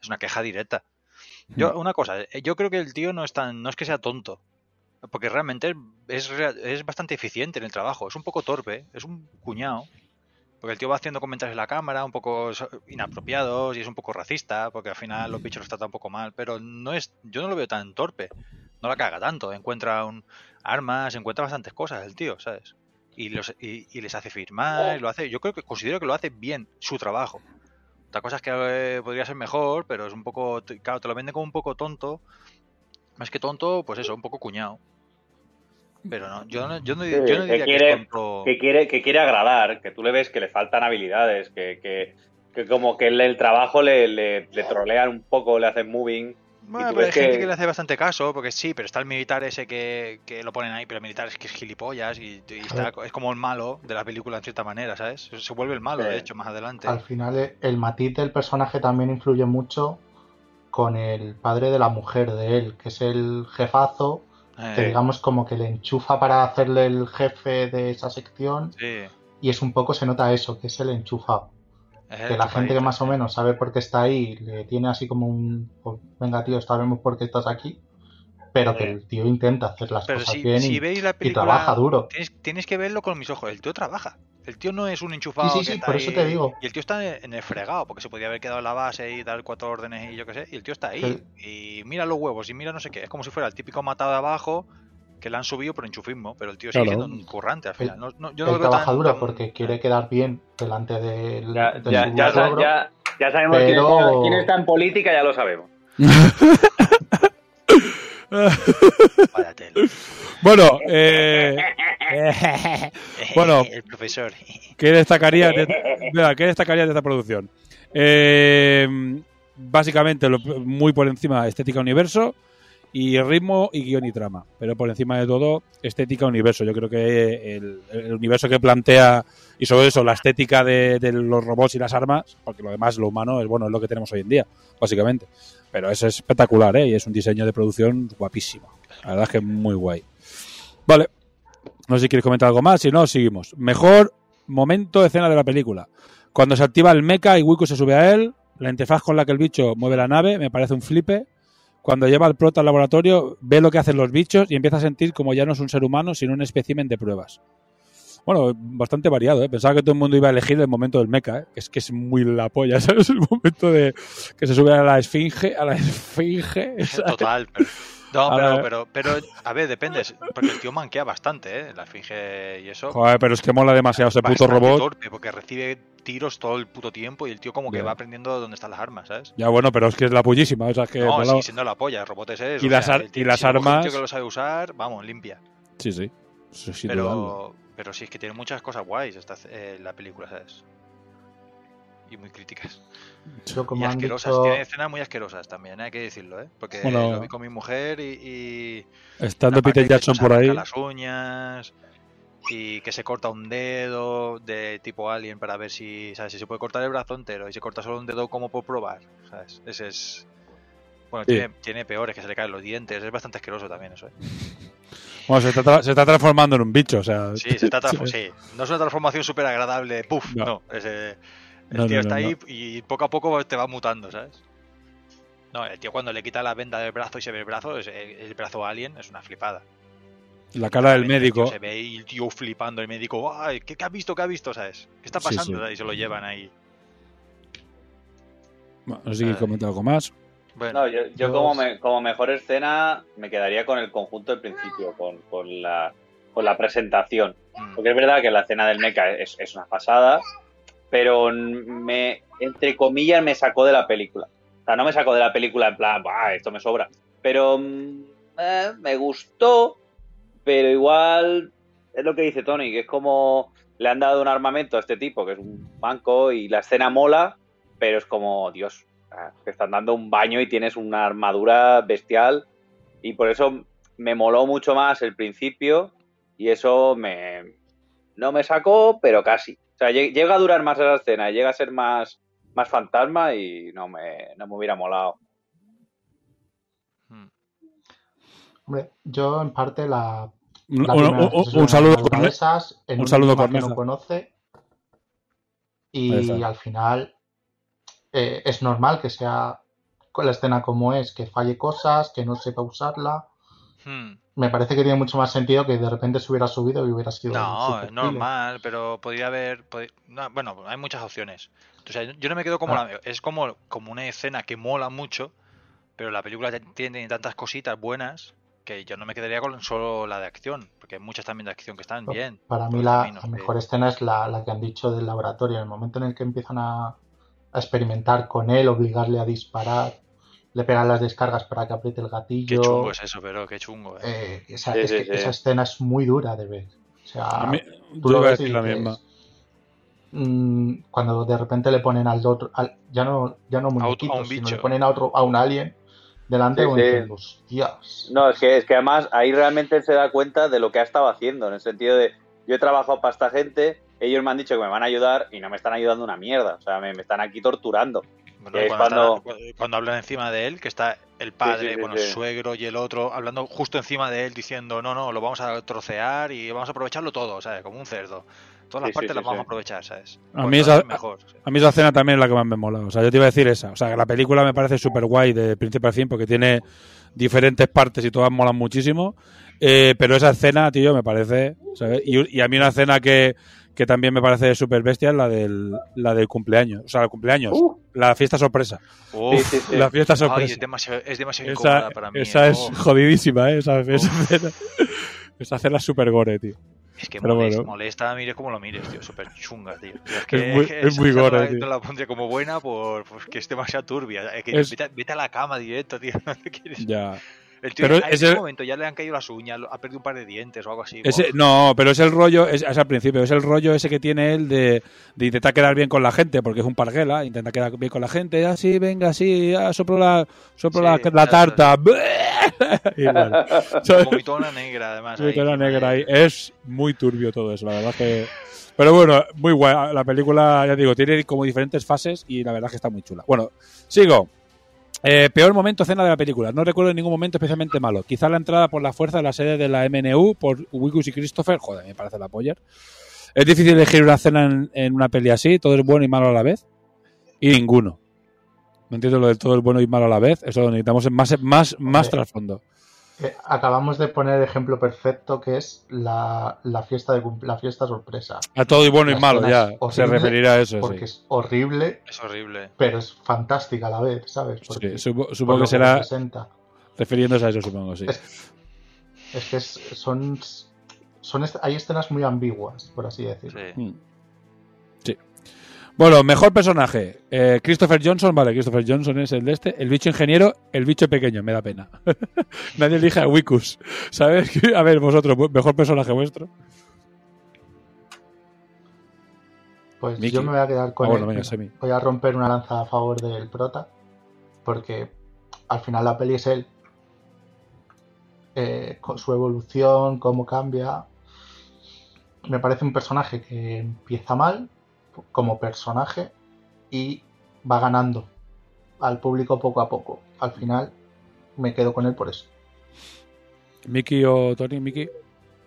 es una queja directa. Yo, Mm. una cosa, eh, yo creo que el tío no es tan, no es que sea tonto, porque realmente es, es bastante eficiente en el trabajo, es un poco torpe, es un cuñado, porque el tío va haciendo comentarios en la cámara un poco inapropiados y es un poco racista, porque al final los bichos los trata un poco mal, pero no es, yo no lo veo tan torpe, no la caga tanto, encuentra un, armas, encuentra bastantes cosas el tío, ¿sabes? Y, los, y, y les hace firmar, y lo hace, yo creo que considero que lo hace bien, su trabajo. Otra cosa es que eh, podría ser mejor, pero es un poco, claro, te lo vende como un poco tonto, más que tonto, pues eso, un poco cuñado. Pero no, yo no, yo no, yo no diría que, quiere, tonto. que, quiere, que quiere agradar, que tú le ves que le faltan habilidades, que, que, que como que el, el trabajo le, le, le trolean un poco, le hacen moving. Bueno, pero hay gente que- le hace bastante caso, porque sí, pero está el militar ese que, que lo ponen ahí, pero el militar es que es gilipollas y, y está, es como el malo de la película en cierta manera, ¿sabes? Se vuelve el malo, Sí. de hecho, más adelante. Al final eh, el matiz del personaje también influye mucho con el padre de la mujer de él, que es el jefazo, que Eh. digamos como que le enchufa para hacerle el jefe de esa sección Sí. y es un poco se nota eso, que es el enchufado. Que la gente que más o menos sabe por qué está ahí le tiene así como un pues, venga tío, sabemos por qué estás aquí, pero que el tío intenta hacer las Pero cosas si, bien si y, veis la y película, trabaja duro. Tienes, tienes que verlo con mis ojos. El tío trabaja. El tío no es un enchufado. Sí, sí, que sí, está por eso ahí- te digo. Y el tío está en el fregado, porque se podía haber quedado en la base y dar cuatro órdenes y yo qué sé. Y el tío está ahí. Y mira los huevos y mira no sé qué. Es como si fuera el típico matado de abajo que le han subido por enchufismo. Pero el tío sigue Claro. siendo un currante al final. No, no- yo no Él lo veo trabaja tan- duro tan- porque quiere quedar bien delante del, Ya, del ya, ya, logro. ya- ya sabemos quién, Pero- está, quién está en política, ya lo sabemos. Bueno, eh, bueno, El profesor. ¿qué destacaría de, ¿qué destacaría de esta producción? Eh, básicamente, lo- muy por encima, estética universo y ritmo y guion y trama. Pero por encima de todo, estética universo. Yo creo que el, universo que plantea y sobre eso la estética de, de los robots y las armas, porque lo demás, lo humano, es bueno, es lo que tenemos hoy en día, básicamente. Pero es espectacular, ¿eh? Y es un diseño de producción guapísimo. La verdad es que es muy guay. Vale. No sé si quieres comentar algo más. Si no, seguimos. Mejor momento, escena de la película. Cuando se activa el mecha y Wiku se sube a él, la interfaz con la que el bicho mueve la nave, me parece un flipe. Cuando lleva al prota al laboratorio, ve lo que hacen los bichos y empieza a sentir como ya no es un ser humano, sino un espécimen de pruebas. Bueno, bastante variado, ¿eh? Pensaba que todo el mundo iba a elegir el momento del mecha, ¿eh? que es que es muy la polla, ¿sabes? El momento de que se sube a la esfinge, a la esfinge. ¿sabes? Total, pero, no, pero, pero, pero, a ver, depende, porque el tío manquea bastante, ¿eh? La esfinge y eso. Joder, pero es que mola demasiado ese puto robot. torpe, porque recibe tiros todo el puto tiempo y el tío como que va aprendiendo dónde están las armas, ¿sabes? Ya bueno, pero es que es la pullísima, o sea, es que no, mola- sigue siendo la polla, el robot es. Y o las sea, ar- el y las si armas- tío que lo sabe usar, vamos, limpia. Sí, sí. Sí. Pero, pero sí, es que tiene muchas cosas guays esta, eh, la película, ¿sabes? Y muy críticas. Yo, como y han asquerosas, dicho- tiene escenas muy asquerosas también, ¿eh? hay que decirlo, ¿eh? Porque Bueno. lo vi con mi mujer y... y Estando Peter Jackson se por ahí. las uñas y que se corta un dedo de tipo alien para ver si, ¿sabes? Si se puede cortar el brazo entero y se corta solo un dedo como por probar, ¿sabes? Ese es... Bueno, Sí. tiene, tiene peores, que se le caen los dientes. Es bastante asqueroso también eso. ¿eh? Bueno, se está, tra- se está transformando en un bicho, o sea. Sí, se está transform- sí. No es una transformación súper agradable. Puf, No. no. es, eh, el No, tío no, está no, ahí y poco a poco te va mutando, ¿sabes? No, el tío cuando le quita la venda del brazo y se ve el brazo, es- el, el brazo alien, es una flipada. La cara del médico. Se ve ahí el tío flipando, el médico, ¡ay! ¿Qué, qué ha visto? ¿Qué ha visto? ¿Sabes? ¿Qué está pasando? sí. Y se lo llevan ahí. Bueno, no sé si quieres comentar algo más. Bueno, No, yo, yo como, me- como mejor escena me quedaría con el conjunto del principio, con, con la, con la presentación. Mm. Porque es verdad que la escena del mecha es, es una pasada, pero me, entre comillas, me sacó de la película. O sea, no me sacó de la película en plan, "Buah, esto me sobra. Pero mm, eh, me gustó, pero igual es lo que dice Tony, que es como le han dado un armamento a este tipo, que es un banco, y la escena mola, pero es como, Dios, te están dando un baño y tienes una armadura bestial, y por eso me moló mucho más el principio, y eso me no me sacó, pero casi. O sea, lle- llega a durar más esa escena, llega a ser más, más fantasma y no me, no me hubiera molado. Hombre, yo en parte la. Un- la un- primera un- saludo Corne- cabezas en un saludo idioma que no conoce. Y al final eh, es normal que sea con la escena como es, que falle cosas, que no sepa usarla. Hmm. Me parece que tiene mucho más sentido que de repente se hubiera subido y hubiera sido. No, es normal, pero podría haber. no, bueno, hay muchas opciones. O sea, yo no me quedo como Ah. la. Es como, como una escena que mola mucho, pero la película tiene tantas cositas buenas que yo no me quedaría con solo la de acción, porque hay muchas también de acción que están bien. Para mí la, que- mejor escena es la, la que han dicho del laboratorio, en el momento en el que empiezan a, a experimentar con él, obligarle a disparar, le pegan las descargas para que apriete el Qué gatillo. chungo es eso, pero qué chungo. eh. Eh, esa, Sí, es sí, que sí. esa escena es muy dura de ver. O sea, A mí- tú lo ves y decir la misma. mm, cuando de repente le ponen al otro, al- ya no, ya no A un sino bicho. le ponen a otro, a un alien delante hostias. No, es que, es que además ahí realmente él se da cuenta de lo que ha estado haciendo, en el sentido de yo he trabajado para esta gente, ellos me han dicho que me van a ayudar y no me están ayudando una mierda, o sea, me, me están aquí torturando. Bueno, cuando, cuando- está- cuando hablan encima de él, que está el padre, sí, sí, bueno, sí. suegro y el otro hablando justo encima de él diciendo, no, no, lo vamos a trocear y vamos a aprovecharlo todo, ¿sabes? Como un cerdo. Todas las partes sí, las vamos sí. a aprovechar, ¿sabes? A Pues mí, esa, es mejor. a mí esa escena también es la que más me mola. O sea, yo te iba a decir esa. O sea, que la película me parece súper guay de principio a fin porque tiene diferentes partes y todas molan muchísimo. Eh, pero esa escena, tío, me parece. ¿sabes? Y, y a mí una escena que, que también me parece súper bestia es la del, la del cumpleaños. O sea, el cumpleaños. La fiesta sorpresa. Uf, sí, sí. La fiesta ay, sorpresa. es demasiado, es demasiado esa incómoda para mí. esa eh. es Oh, jodidísima, ¿eh? Esa, esa escena es súper gore, tío. es que molesta, bueno. molesta, mires como lo mires, tío, súper chunga, tío. Es, Es que, muy- que es muy gore, no la- tío. No la pondría como buena por, porque es demasiado turbia. Es que Es- Vete, a- vete a la cama directo, tío. no Ya. El tío Pero en ese- momento ya le han caído las uñas, ha perdido un par de dientes o algo así. Ese, no, pero es el rollo, es, es al principio, es el rollo ese que tiene él de, de intentar quedar bien con la gente, porque es un parguela, intenta quedar bien con la gente, así, venga, así, ah, soplo la, soplo Sí, la, la tarta. ¿sabes? Vomitona negra, además. Toda negra ahí. Es muy turbio todo eso, la verdad que... Pero bueno, muy guay. La película, ya digo, tiene como diferentes fases y la verdad que está muy chula. Bueno, sigo. Eh, peor momento escena de la película. No recuerdo ningún momento especialmente malo. Quizá la entrada por la fuerza de la sede de la MNU por Wikus y Christopher. Joder, me parece la polla. Es difícil elegir una escena en, en una peli así. Todo es bueno y malo a la vez. Y ninguno. No entiendo lo del todo es bueno y malo a la vez. Eso necesitamos más, más, más Hombre. trasfondo. Eh, acabamos de poner el ejemplo perfecto que es la, la fiesta de la fiesta sorpresa. A todo y bueno y malo, ya. Se referirá a eso, Porque sí. es horrible, Es horrible. pero es fantástica a la vez, ¿sabes? Porque, Sí, supongo que será representa. refiriéndose a eso, supongo, sí. Es, es que es- son, son hay escenas muy ambiguas, por así decirlo. Sí. Mm. Bueno, mejor personaje. Eh, Christopher Johnson, vale, Christopher Johnson es el de este. El bicho ingeniero, el bicho pequeño, me da pena. Nadie elige a Wikus. ¿Sabes? A ver, vosotros, mejor personaje vuestro. Pues yo me voy a quedar con Ah, bueno, él. venga. Voy a romper una lanza a favor del prota, porque al final la peli es él. Eh, con su evolución, cómo cambia. Me parece un personaje que empieza mal como personaje y va ganando al público poco a poco. Al final me quedo con él por eso. Miki o Tony, Miki.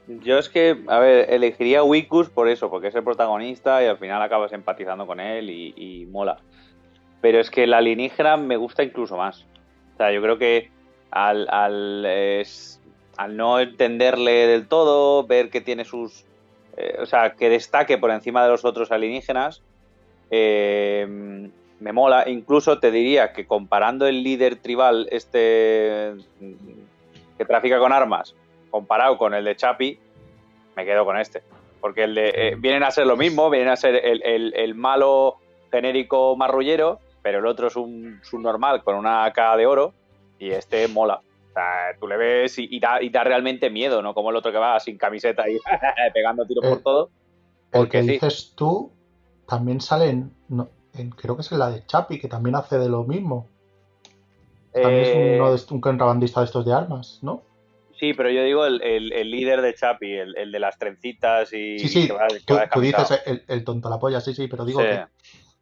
Yo es que, a ver, elegiría a Wikus por eso, porque es el protagonista y al final acabas empatizando con él y, y mola. Pero es que la alienígena me gusta incluso más. O sea, yo creo que al, al, es- al no entenderle del todo, ver que tiene sus... eh, o sea, que destaque por encima de los otros alienígenas, eh, me mola. Incluso te diría que comparando el líder tribal, este que trafica con armas, comparado con el de Chapi, me quedo con este. Porque el de, eh, vienen a ser lo mismo, vienen a ser el, el- el malo genérico marrullero, pero el otro es un subnormal con una AK de oro y este mola. O sea, tú le ves y, y da, y da realmente miedo, ¿no? Como el otro que va sin camiseta y pegando tiros por Eh, todo. El Porque que sí. dices tú también sale en, no, en- creo que es en la de Chapi, que también hace de lo mismo. También Eh, es uno de, un contrabandista de estos de armas, ¿no? Sí, pero yo digo el, el- el líder de Chapi, el, el de las trencitas y Sí, sí, que va, que tú, dices el, el tonto la polla, sí, sí, pero digo Sí. que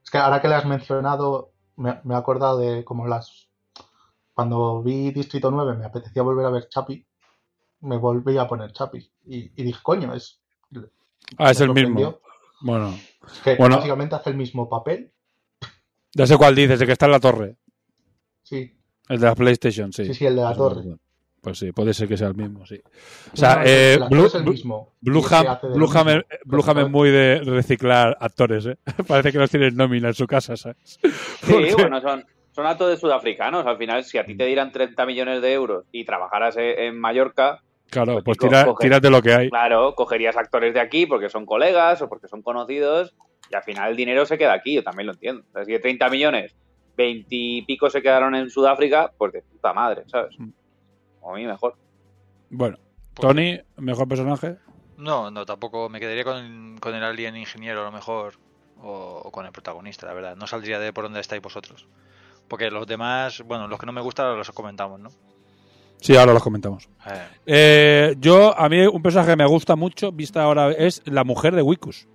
es que ahora que le has mencionado, me, me he acordado de como las cuando vi Distrito 9 me apetecía volver a ver Chapi, me volví a poner Chapi y, y dije, coño, es, Ah, es el mismo. Bueno, es que Bueno. básicamente hace el mismo papel, ya sé cuál dices, el que está en la torre. sí, El de la PlayStation, sí. sí, sí, el de la Pues torre. Pues sí, puede ser que sea el mismo, sí. O sea, no, eh, Blue, es el mismo. Blue Hammer- es muy de reciclar actores, ¿eh? Parece que los tienen nómina en su casa, ¿sabes? Sí, Porque- bueno, son, son actos de sudafricanos. Al final, si a ti te dieran 30 millones de euros y trabajaras e- en Mallorca, Claro, pues tira, coge- tírate lo que hay. claro, cogerías actores de aquí porque son colegas o porque son conocidos y al final el dinero se queda aquí, yo también lo entiendo. O sea, si de 30 millones, 20 y pico se quedaron en Sudáfrica, pues de puta madre, ¿sabes? Mm. O a mí mejor. Bueno, Tony, mejor personaje. No, no, tampoco me quedaría con, con el alien ingeniero a lo mejor o, o con el protagonista, la verdad. No saldría de por donde estáis vosotros. Porque los demás, bueno, los que no me gustan los comentamos, ¿no? Sí, ahora los comentamos. Eh, Eh, yo, a mí, un personaje que me gusta mucho, vista ahora, es la mujer de Wikus.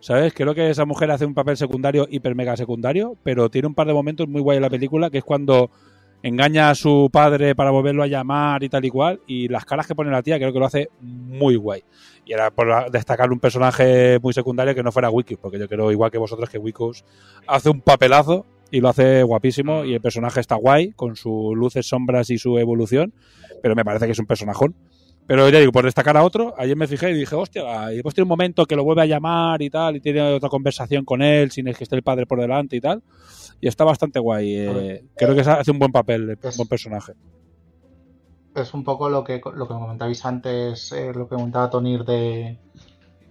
¿Sabes? Creo que esa mujer hace un papel secundario, hiper mega secundario, pero tiene un par de momentos muy guay en la película, que es cuando engaña a su padre para volverlo a llamar y tal y cual, y las caras que pone la tía creo que lo hace muy guay. Y era por destacar un personaje muy secundario que no fuera Wikus, porque yo creo, igual que vosotros, que Wikus hace un papelazo y lo hace guapísimo, y el personaje está guay, con sus luces, sombras y su evolución, pero me parece que es un personajón. Pero ya digo, por destacar a otro, ayer me fijé y dije, hostia, y después tiene un momento que lo vuelve a llamar y tal, y tiene otra conversación con él, sin que esté el padre por delante y tal. Y está bastante guay. eh, creo que hace un buen papel, un buen personaje. Es un poco lo que, lo que comentabais antes, eh, lo que comentaba Tony de,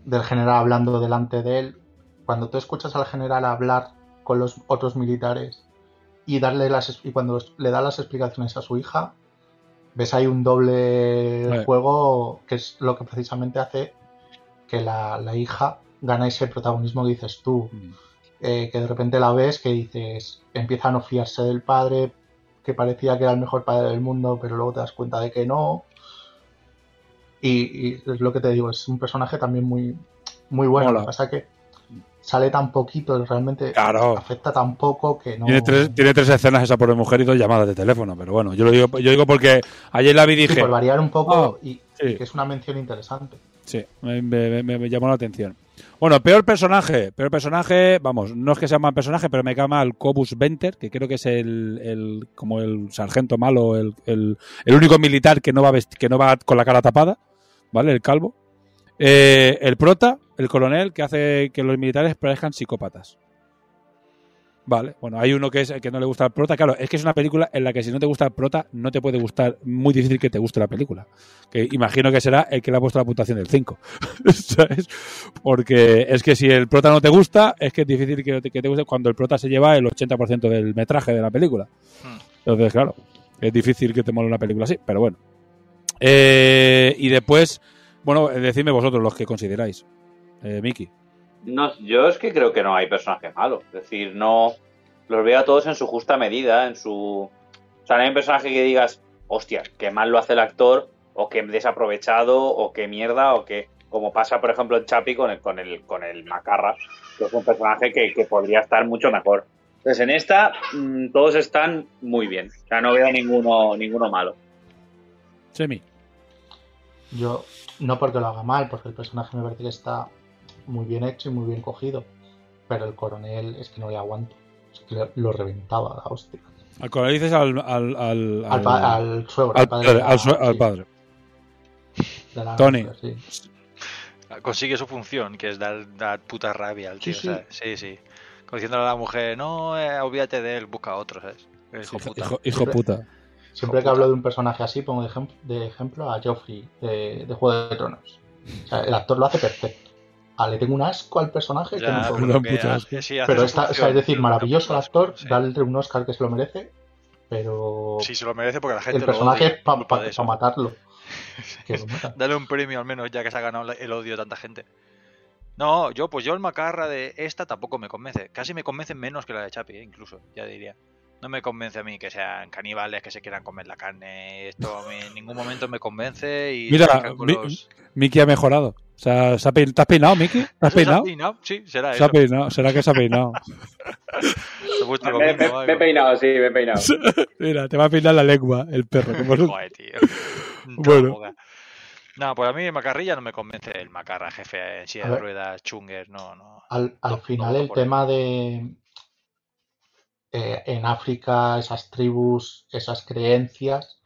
del general hablando delante de él. Cuando tú escuchas al general hablar con los otros militares y darle las y cuando le da las explicaciones a su hija, ves ahí un doble juego que es lo que precisamente hace que la, la hija gana ese protagonismo que dices tú. Eh, que de repente la ves que dices, empieza a no fiarse del padre, que parecía que era el mejor padre del mundo, pero luego te das cuenta de que no. Y, y es lo que te digo, es un personaje también muy, muy bueno. Lo que pasa que sale tan poquito, realmente Claro. afecta tan poco que no. Tiene, tres, tiene tres escenas esa pobre mujer y dos llamadas de teléfono, pero bueno, yo lo digo, yo digo porque ayer la vi y Sí, dije. por variar un poco "Ah, y sí. que es una mención interesante. Sí, me, me- me- me llamó la atención. Bueno, peor personaje. Peor personaje, vamos, no es que sea mal personaje, pero me cae mal Cobus Venter, que creo que es el, el- como el sargento malo, el, el- el único militar que no va vesti- que no va con la cara tapada, ¿vale? El calvo. Eh, el prota, el coronel, que hace que los militares parezcan psicópatas. Vale, bueno, hay uno que es que no le gusta el prota. Claro, es que es una película en la que si no te gusta el prota, no te puede gustar, muy difícil que te guste la película. Que imagino que será el que le ha puesto la puntuación del 5. ¿Sabes? Porque es que si el prota no te gusta, es que es difícil que te, que te guste cuando el prota se lleva el 80% del metraje de la película. Entonces, claro, es difícil que te mole una película así, pero bueno. Eh, y después, bueno, eh, decidme vosotros los que consideráis. Eh, Miki. No, yo es que creo que no hay personaje malo. Es decir, no. Los veo a todos en su justa medida, en su. O sea, no hay un personaje que digas, hostia, que mal lo hace el actor, o que desaprovechado, o que mierda, o que. Como pasa, por ejemplo, en Chapi con el, con el, con el Macarra, que es un personaje que, que podría estar mucho mejor. Entonces en esta mm, todos están muy bien. O sea, no veo ninguno, ninguno malo. Semi. Yo, no porque lo haga mal, porque el personaje me parece que está muy bien hecho y muy bien cogido. Pero el coronel es que no le aguanto. Es que lo, reventaba la hostia. Al coronel dices al. Al, al, Al pa- al suegro, al padre la- al sue- al sí. padre. De la- Tony. sí. Consigue su función, que es dar, dar puta rabia al tío. Sí, sí. ¿sabes? sí, sí. Como diciéndole a la mujer, no, eh, olvídate de él, busca a otro, ¿sabes? Hijo Hijo, puta. hijo- hijo puta. Siempre que hablo de un personaje así, pongo de, ejem- de ejemplo a Joffrey de, de Juego de Tronos. O sea, el actor lo hace perfecto. Ah, le tengo un asco al personaje que Ya, no puedo. pero que sí, Pero está, o sea, función. es decir, maravilloso el actor, Sí. darle un Oscar que se lo merece, pero Sí, se lo merece porque la gente el personaje es para de eso. matarlo. Que lo mata. Dale un premio al menos ya que se ha ganado el odio de tanta gente. No, yo, pues yo el macarra de esta tampoco me convence. Casi me convence menos que la de Chapi, eh, incluso, ya diría. No me convence a mí que sean caníbales, que se quieran comer la carne. Esto a mí en ningún momento me convence y Mira, salgan con Mi- los- Miki ha mejorado. O sea, ¿se ha ¿te has peinado, Miki? ¿Te has ¿Se ha peinado? peinado? Sí, será Se ha eso. peinado. ¿Será que se ha peinado? Se Me, mismo, me- algo. me he peinado, sí, me he peinado. Mira, te va a peinar la lengua el perro. como es un- Joder, tío. Bueno. Joder. No, pues a mí Macarrilla no me convence el Macarra, jefe en silla de ruedas, chunger, no, no. Al, al No, final no, el tema de eh, en África, esas tribus, esas creencias,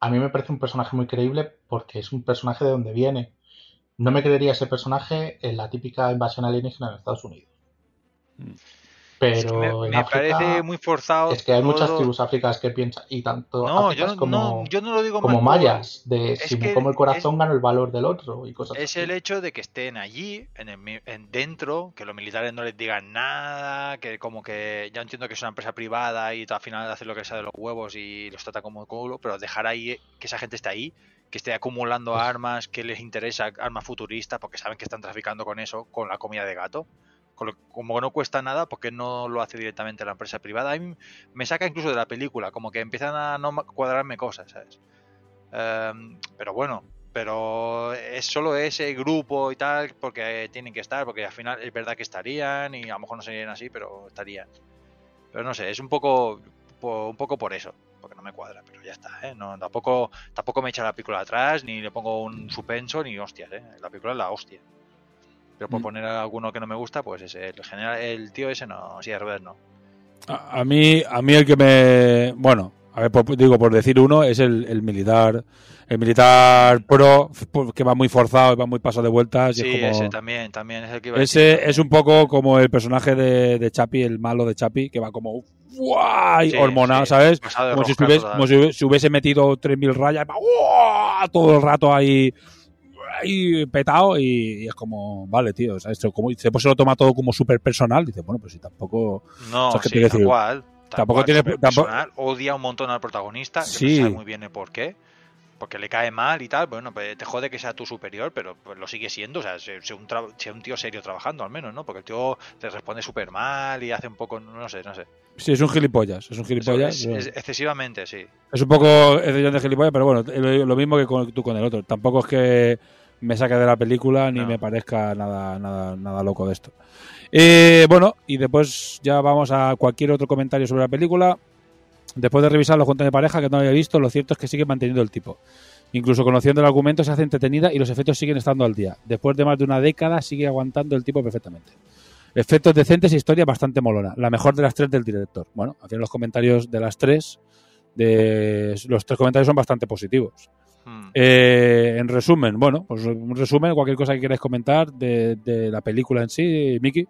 a mí me parece un personaje muy creíble porque es un personaje de donde viene. No me creería ese personaje en la típica invasión alienígena en Estados Unidos. Pero Es que me, en me África parece muy forzado. es que hay muchas tribus africanas que piensan, y tanto No, yo no, como, no, yo no lo digo como mal, mayas, de es si me como el corazón gano el valor del otro y cosas Es así. el hecho de que estén allí, en, el en dentro, que los militares no les digan nada, que como que ya entiendo que es una empresa privada y al final hacen lo que sea de los huevos y los trata como culo, pero dejar ahí que esa gente esté ahí, que esté acumulando armas, que les interesa armas futuristas, porque saben que están traficando con eso, con la comida de gato. Como no cuesta nada, ¿por qué no lo hace directamente la empresa privada? A mí me saca incluso de la película, como que empiezan a no cuadrarme cosas, ¿sabes? Em, pero bueno, pero es solo ese grupo y tal, porque tienen que estar, porque al final es verdad que estarían y a lo mejor no serían así, pero estarían. Pero no sé, es un poco, po- un poco por eso, porque no me cuadra, pero ya está, ¿eh? No, tampoco, tampoco me echa la película atrás, ni le pongo un suspenso, ni hostias, ¿eh? La película es la hostia. Pero por Mm. poner alguno que no me gusta, pues ese, el general, el tío ese no, sí, Herbert no. A, a mí, a mí el que me. Bueno, a ver, por- digo, por decir uno, es el, el militar. El militar pro, f- que va muy forzado va muy paso de vueltas. y Sí, es como- ese también, también es el que iba a decir. Ese es un poco como el personaje de, de Chapi, el malo de Chapi, que va como ¡guay! Sí, hormonado, sí, ¿sabes? Como si, estuviese, como si hubiese- metido 3.000 rayas, va ¡guau! todo el rato ahí, ahí petado y, y es como, vale, tío, ¿sabes? Como, y después se lo toma todo como súper personal. Dice, bueno, pues si tampoco... No, cual. tal Tampoco cual, tiene- tampoco- personal, odia un montón al protagonista, que Sí. no sabe muy bien el por qué. Porque le cae mal y tal, bueno, pues te jode que sea tu superior, pero pues lo sigue siendo, o sea, sea sea un, sea un tío serio trabajando al menos, ¿no? Porque el tío te responde súper mal y hace un poco, no sé, no sé. Sí, es un gilipollas, es un gilipollas. es, bueno. es excesivamente, sí. Es un poco de gilipollas, pero bueno, lo, lo mismo que con, tú con el otro. Tampoco es que me saque de la película ni me parezca nada, nada, nada loco de esto. Eh, bueno, y después ya vamos a cualquier otro comentario sobre la película. Después de revisarlo junto a mi pareja, que no había visto, lo cierto es que sigue manteniendo el tipo. Incluso conociendo el argumento se hace entretenida y los efectos siguen estando al día. Después de más de una década sigue aguantando el tipo perfectamente. Efectos decentes e historia bastante molona. La mejor de las tres del director. Bueno, al final los comentarios de las tres, de los tres comentarios son bastante positivos. Hmm. Eh, en resumen, bueno, pues un resumen, cualquier cosa que queráis comentar de, de la película en sí, Miki.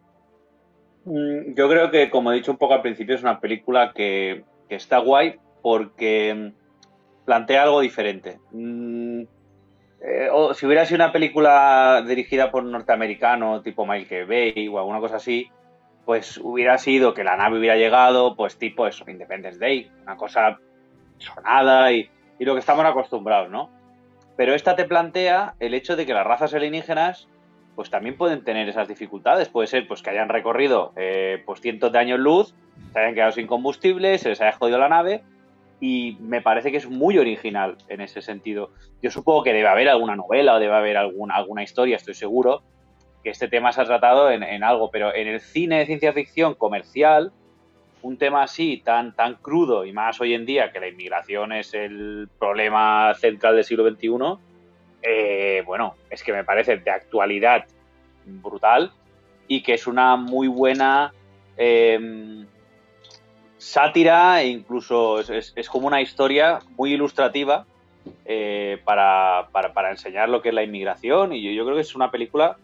Mm, Yo creo que, como he dicho un poco al principio, es una película que, que está guay porque mm, plantea algo diferente. Mm, eh, o si hubiera sido una película dirigida por un norteamericano tipo Michael Bay o alguna cosa así, pues hubiera sido que la nave hubiera llegado, pues tipo eso, Independence Day, una cosa sonada y, y lo que estamos acostumbrados, ¿no? Pero esta te plantea el hecho de que las razas alienígenas pues también pueden tener esas dificultades. Puede ser pues que hayan recorrido eh, pues cientos de años luz, se hayan quedado sin combustible, se les haya jodido la nave y me parece que es muy original en ese sentido. Yo supongo que debe haber alguna novela o debe haber alguna, alguna historia, estoy seguro, que este tema se ha tratado en, en algo, pero en el cine de ciencia ficción comercial un tema así tan, tan crudo y más hoy en día que la inmigración es el problema central del siglo XXI, eh, bueno, es que me parece de actualidad brutal y que es una muy buena eh, sátira e incluso es como una historia muy ilustrativa eh, para, para- para enseñar lo que es la inmigración y yo, yo creo que es una película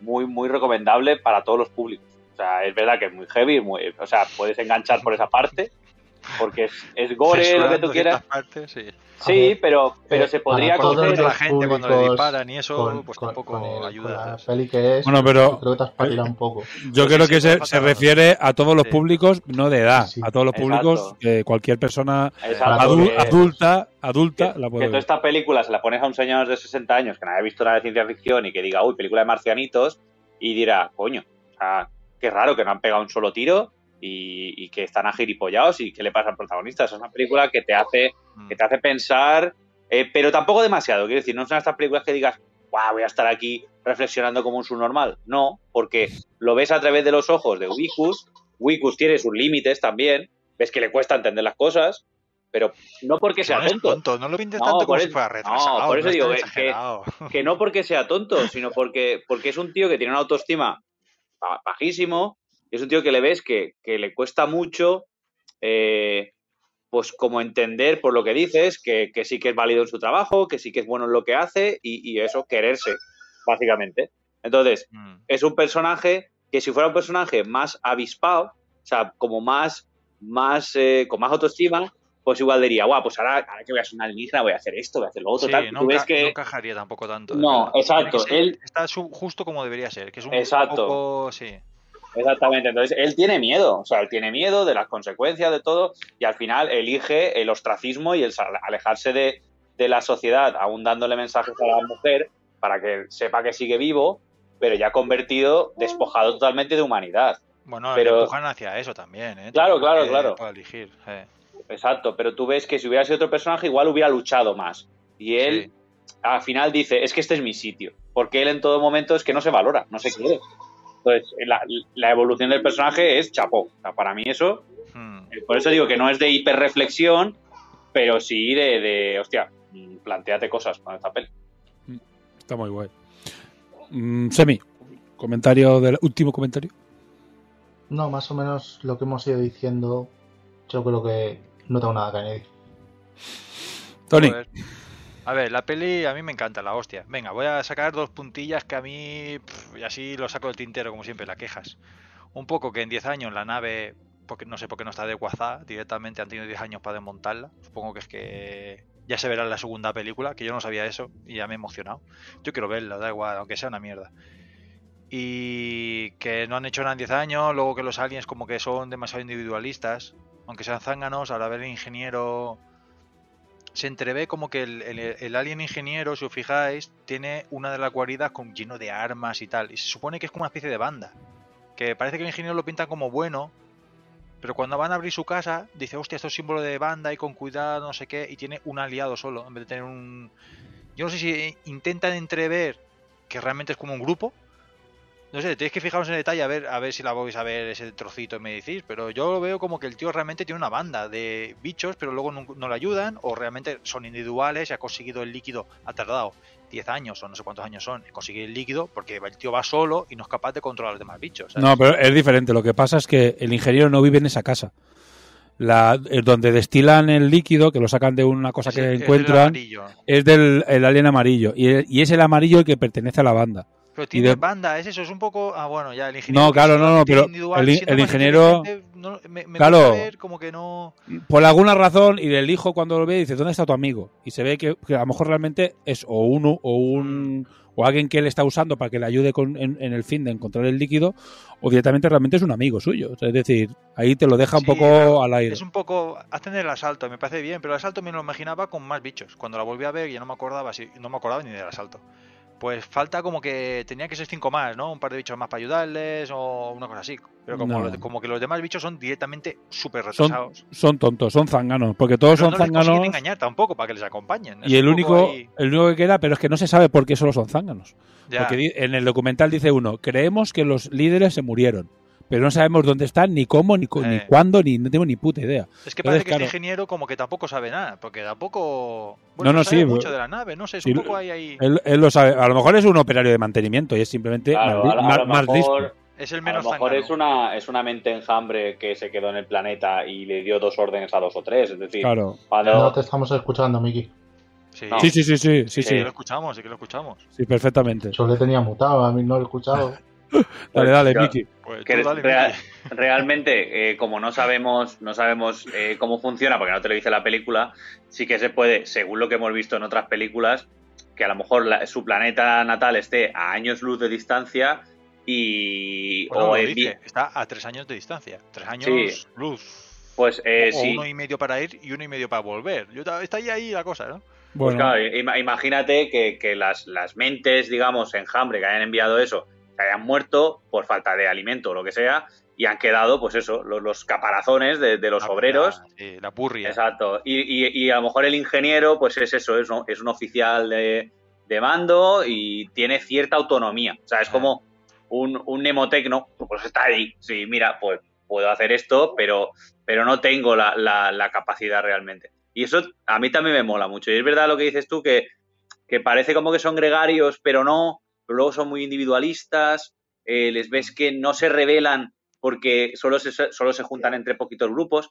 muy, muy recomendable para todos los públicos. O sea, es verdad que es muy heavy, muy, o sea, puedes enganchar por esa parte, porque es, es gore, lo que tú quieras. partes, sí. Sí, pero, pero se podría coger... la gente cuando le disparan y eso, con- pues con- tampoco con el- ayuda. con la peli que es, Bueno, pero- creo que te has un poco. Yo Pues creo sí, que se, refiere a todos los Sí. públicos, no de edad, Sí, sí. a todos los públicos, que cualquier persona que- adulta, adulta que, la que puede toda ver. esta película se la pones a un señor de 60 años que no haya visto nada de ciencia ficción y que diga, uy, película de marcianitos, y dirá, coño, o sea, qué raro que no han pegado un solo tiro y, y que están agiripollados y qué le pasa al protagonista. Es una película que te hace, que te hace pensar, eh, pero tampoco demasiado. Quiero decir, no son estas películas que digas, "Guau, voy a estar aquí reflexionando como un subnormal. No, porque lo ves a través de los ojos de Wicus. Wicus tiene sus límites también. Ves que le cuesta entender las cosas, pero no porque sea no tonto. tonto, no lo pintes No, tanto por como si fuera retrasado. no, por eso es digo que- que- no porque sea tonto, sino porque, porque es un tío que tiene una autoestima bajísimo, y es un tío que le ves que, que le cuesta mucho, eh, pues como entender por lo que dices, que, que sí que es válido en su trabajo, que sí que es bueno en lo que hace, y, y eso, quererse, básicamente. Entonces, Mm. es un personaje que si fuera un personaje más avispado, o sea, como más, más eh, con más autoestima, pues igual diría, guau, pues ahora, ahora que voy a ser una alienígena voy a hacer esto, voy a hacer lo otro, Sí, tal. no, Tú ves que... no encajaría tampoco tanto. No, exacto, ser- él- está justo como debería ser, que es un Exacto. poco... Sí. Exactamente, entonces él tiene miedo, o sea, él tiene miedo de las consecuencias de todo y al final elige el ostracismo y el alejarse de, de la sociedad, aún dándole mensajes a la mujer para que sepa que sigue vivo, pero ya convertido, despojado totalmente de humanidad. Bueno, Pero- empujan hacia eso también, ¿eh? Claro, claro, claro. pueda elegir. eh. Exacto, pero tú ves que si hubiera sido otro personaje igual hubiera luchado más. Y él al final dice, es que este es mi sitio, porque él en todo momento es que no se valora, no se quiere. Entonces, la, la evolución del personaje es chapó. O sea, para mí eso Hmm. Eh, Por eso digo que no es de hiperreflexión, pero sí de, de hostia, planteate cosas con esta peli. Está muy guay. Mm, Semi, comentario del último comentario. No, más o menos lo que hemos ido diciendo, yo creo que no tengo nada que añadir. Tony. A ver, la peli a mí me encanta, la hostia. Venga, voy a sacar dos puntillas que a mí. y así lo saco del tintero, como siempre, la quejas. Un poco que en 10 años la nave. Porque no sé por qué no está adecuada. Directamente han tenido 10 años para desmontarla. Supongo que es que. Ya se verá en la segunda película, que yo no sabía eso y ya me he emocionado. Yo quiero verla, da igual, aunque sea una mierda. Y que no han hecho nada en 10 años, luego que los aliens como que son demasiado individualistas, aunque sean zánganos, al haber el ingeniero se entrevé como que el, alien ingeniero, si os fijáis, tiene una de las guaridas con lleno de armas y tal. Y se supone que es como una especie de banda. Que parece que el ingeniero lo pinta como bueno, pero cuando van a abrir su casa, dice, hostia, esto es símbolo de banda y con cuidado, no sé qué, y tiene un aliado solo, en vez de tener un... Yo no sé si intentan entrever que realmente es como un grupo. No sé, tenéis que fijaros en el detalle a ver, a ver si la vais a ver ese trocito y me decís, pero yo lo veo como que el tío realmente tiene una banda de bichos, pero luego no, no le ayudan, o realmente son individuales y ha conseguido el líquido, ha tardado 10 años o no sé cuántos años son en conseguir el líquido, porque el tío va solo y no es capaz de controlar a los demás bichos. ¿sabes? No, pero es diferente. Lo que pasa es que el ingeniero no vive en esa casa. La, eh, donde destilan el líquido, que lo sacan de una cosa que encuentran, es del el alien amarillo. Y, el- y es el amarillo el que pertenece a la banda. Pero tiene de- banda, es eso, es un poco... Ah, bueno, ya el ingeniero... No, claro, no, no, pero el, ingeniero, no- me, me claro, ver como que no... por alguna razón, y el hijo cuando lo ve dice, ¿dónde está tu amigo? Y se ve que, que a lo mejor realmente es o uno o un o alguien que él está usando para que le ayude con, en, en el fin de encontrar el líquido, o directamente realmente es un amigo suyo. Es decir, ahí te lo deja un Sí, poco claro, al aire. Es un poco. Hacen el asalto, me parece bien, pero el asalto me lo imaginaba con más bichos. Cuando la volví a ver, ya no me acordaba, si, no me acordaba ni del asalto. Pues falta como que tenía que ser cinco más, ¿no? Un par de bichos más para ayudarles o una cosa así. Pero como, No. los como que los demás bichos son directamente súper Son, retrasados. son tontos, son zánganos, porque todos Pero son no consiguen zánganos. engañar tampoco para que les acompañen. Es Y el único, ahí- el único que queda, pero es que no se sabe por qué solo son zánganos. Ya. Porque en el documental dice uno, creemos que los líderes se murieron. Pero no sabemos dónde están, ni cómo, ni, cu- ni Eh. cuándo, ni no tengo ni puta idea. Es que Entonces, parece que claro, este ingeniero como que tampoco sabe nada, porque tampoco... No, Bueno, no, no, sabe sí, mucho de la nave, no sé, es sí, un poco ahí, ahí... Él, él lo sabe. A lo mejor es un operario de mantenimiento y es simplemente Claro, más, a, lo- a más- lo más listo. mejor, Es el a menos lo mejor zángano. es una, es una mente enjambre que se quedó en el planeta y le dio dos órdenes a dos o tres. Es decir, Claro. cuando- No te estamos escuchando, Miki. Sí, Sí, sí, sí, sí, sí, sí, que sí, lo escuchamos, sí que lo escuchamos. sí, perfectamente. Yo le tenía mutado, a mí no lo he escuchado. Dale, dale, Miki. Pues realmente, eh, como no sabemos, no sabemos eh, cómo funciona, porque no te lo dice la película, sí que se puede, según lo que hemos visto en otras películas, que a lo mejor la- su planeta natal esté a años luz de distancia y Bueno, o lo dice, está a tres años de distancia. Tres años Sí. luz. pues eh, o sí. uno y medio para ir y uno y medio para volver. Yo, está ahí, ahí la cosa, ¿no? Pues claro, ima- imagínate que, que las, las mentes, digamos, enjambre que hayan enviado eso, se hayan muerto por falta de alimento o lo que sea, y han quedado, pues eso, los, los caparazones de, de los La- obreros. La, sí, la purria. Exacto. Y, y- y a lo mejor el ingeniero, pues es eso, es, un- es un oficial de, de mando y tiene cierta autonomía. O sea, es como un, un nemotecno, pues está ahí. Sí, mira, pues puedo hacer esto, pero, pero no tengo la, la- la capacidad realmente. Y eso a mí también me mola mucho. Y es verdad lo que dices tú, que, que parece como que son gregarios, pero no, pero luego son muy individualistas, eh, les ves que no se revelan porque solo se, solo se juntan entre poquitos grupos,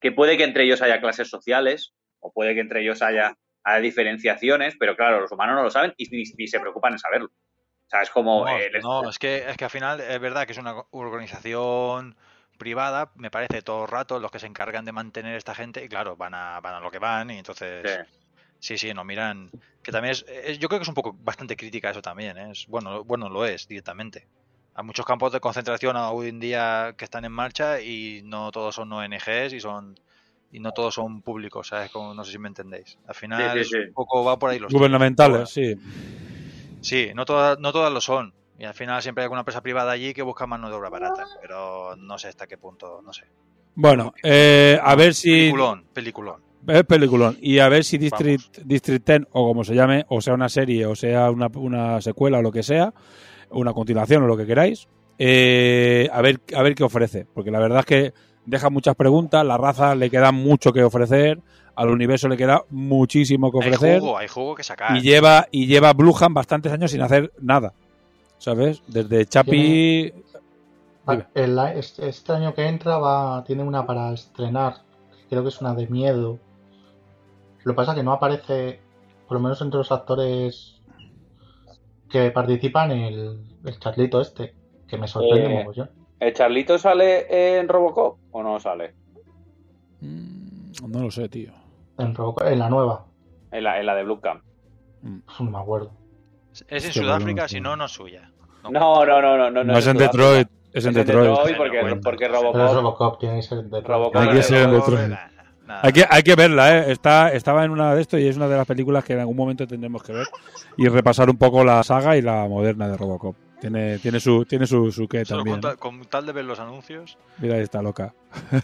que puede que entre ellos haya clases sociales, o puede que entre ellos haya, haya diferenciaciones, pero claro, los humanos no lo saben y ni, ni se preocupan en saberlo. O sea, es como... No, eh, les- no, es que, es que al final es verdad que es una organización privada, me parece todo el rato, los que se encargan de mantener esta gente, y claro, van a, van a lo que van, y entonces... Sí. Sí, sí, no miran. Que también es, es- Yo creo que es un poco bastante crítica eso también. ¿eh? Es, bueno, bueno, lo es directamente. Hay muchos campos de concentración hoy en día que están en marcha y no todos son ONGs y son y no todos son públicos, ¿sabes? Como, no sé si me entendéis. Al final Sí, sí, es sí. un poco va por ahí los gubernamentales, sí. Sí, no todas, no todas lo son. Y al final siempre hay alguna empresa privada allí que busca mano de obra barata. Pero no sé hasta qué punto, no sé. Bueno, eh, a ver si. Peliculón, peliculón. Es peliculón. Y a ver si District, District 10, o como se llame, o sea una serie, o sea una, una secuela o lo que sea, una continuación o lo que queráis, eh, a, ver, a ver qué ofrece. Porque la verdad es que deja muchas preguntas, la raza le queda mucho que ofrecer, al universo le queda muchísimo que Hay ofrecer. jugo, hay jugo que sacar. Y lleva, y lleva Bluhan bastantes años sin hacer nada. ¿Sabes? Desde Chapi. Ah, el- este, este año que entra va tiene una para estrenar, creo que es una de miedo. Lo que pasa es que no aparece, por lo menos entre los actores que participan, el, el Charlito este, que me sorprende Eh, mogollón. ¿El Charlito sale en Robocop o no sale? No lo sé, tío. En, Robocop- en la nueva, En la, en la de Blue Camp. no me acuerdo. Es en Sudáfrica, si no, no es suya. No, no, no, no. No, No es en Sudáfrica. Detroit, es en Detroit. porque, porque Pero es Robocop... Robocop, tiene que ser de Robocop Hay que ser en Detroit. Hay que, hay que verla, ¿eh? Está, estaba en una de esto y es una de las películas que en algún momento tendremos que ver y repasar un poco la saga y la moderna de Robocop. Tiene, tiene su, tiene su, su qué Solo también. con, tal, con tal de ver los anuncios. Mira, ahí está loca.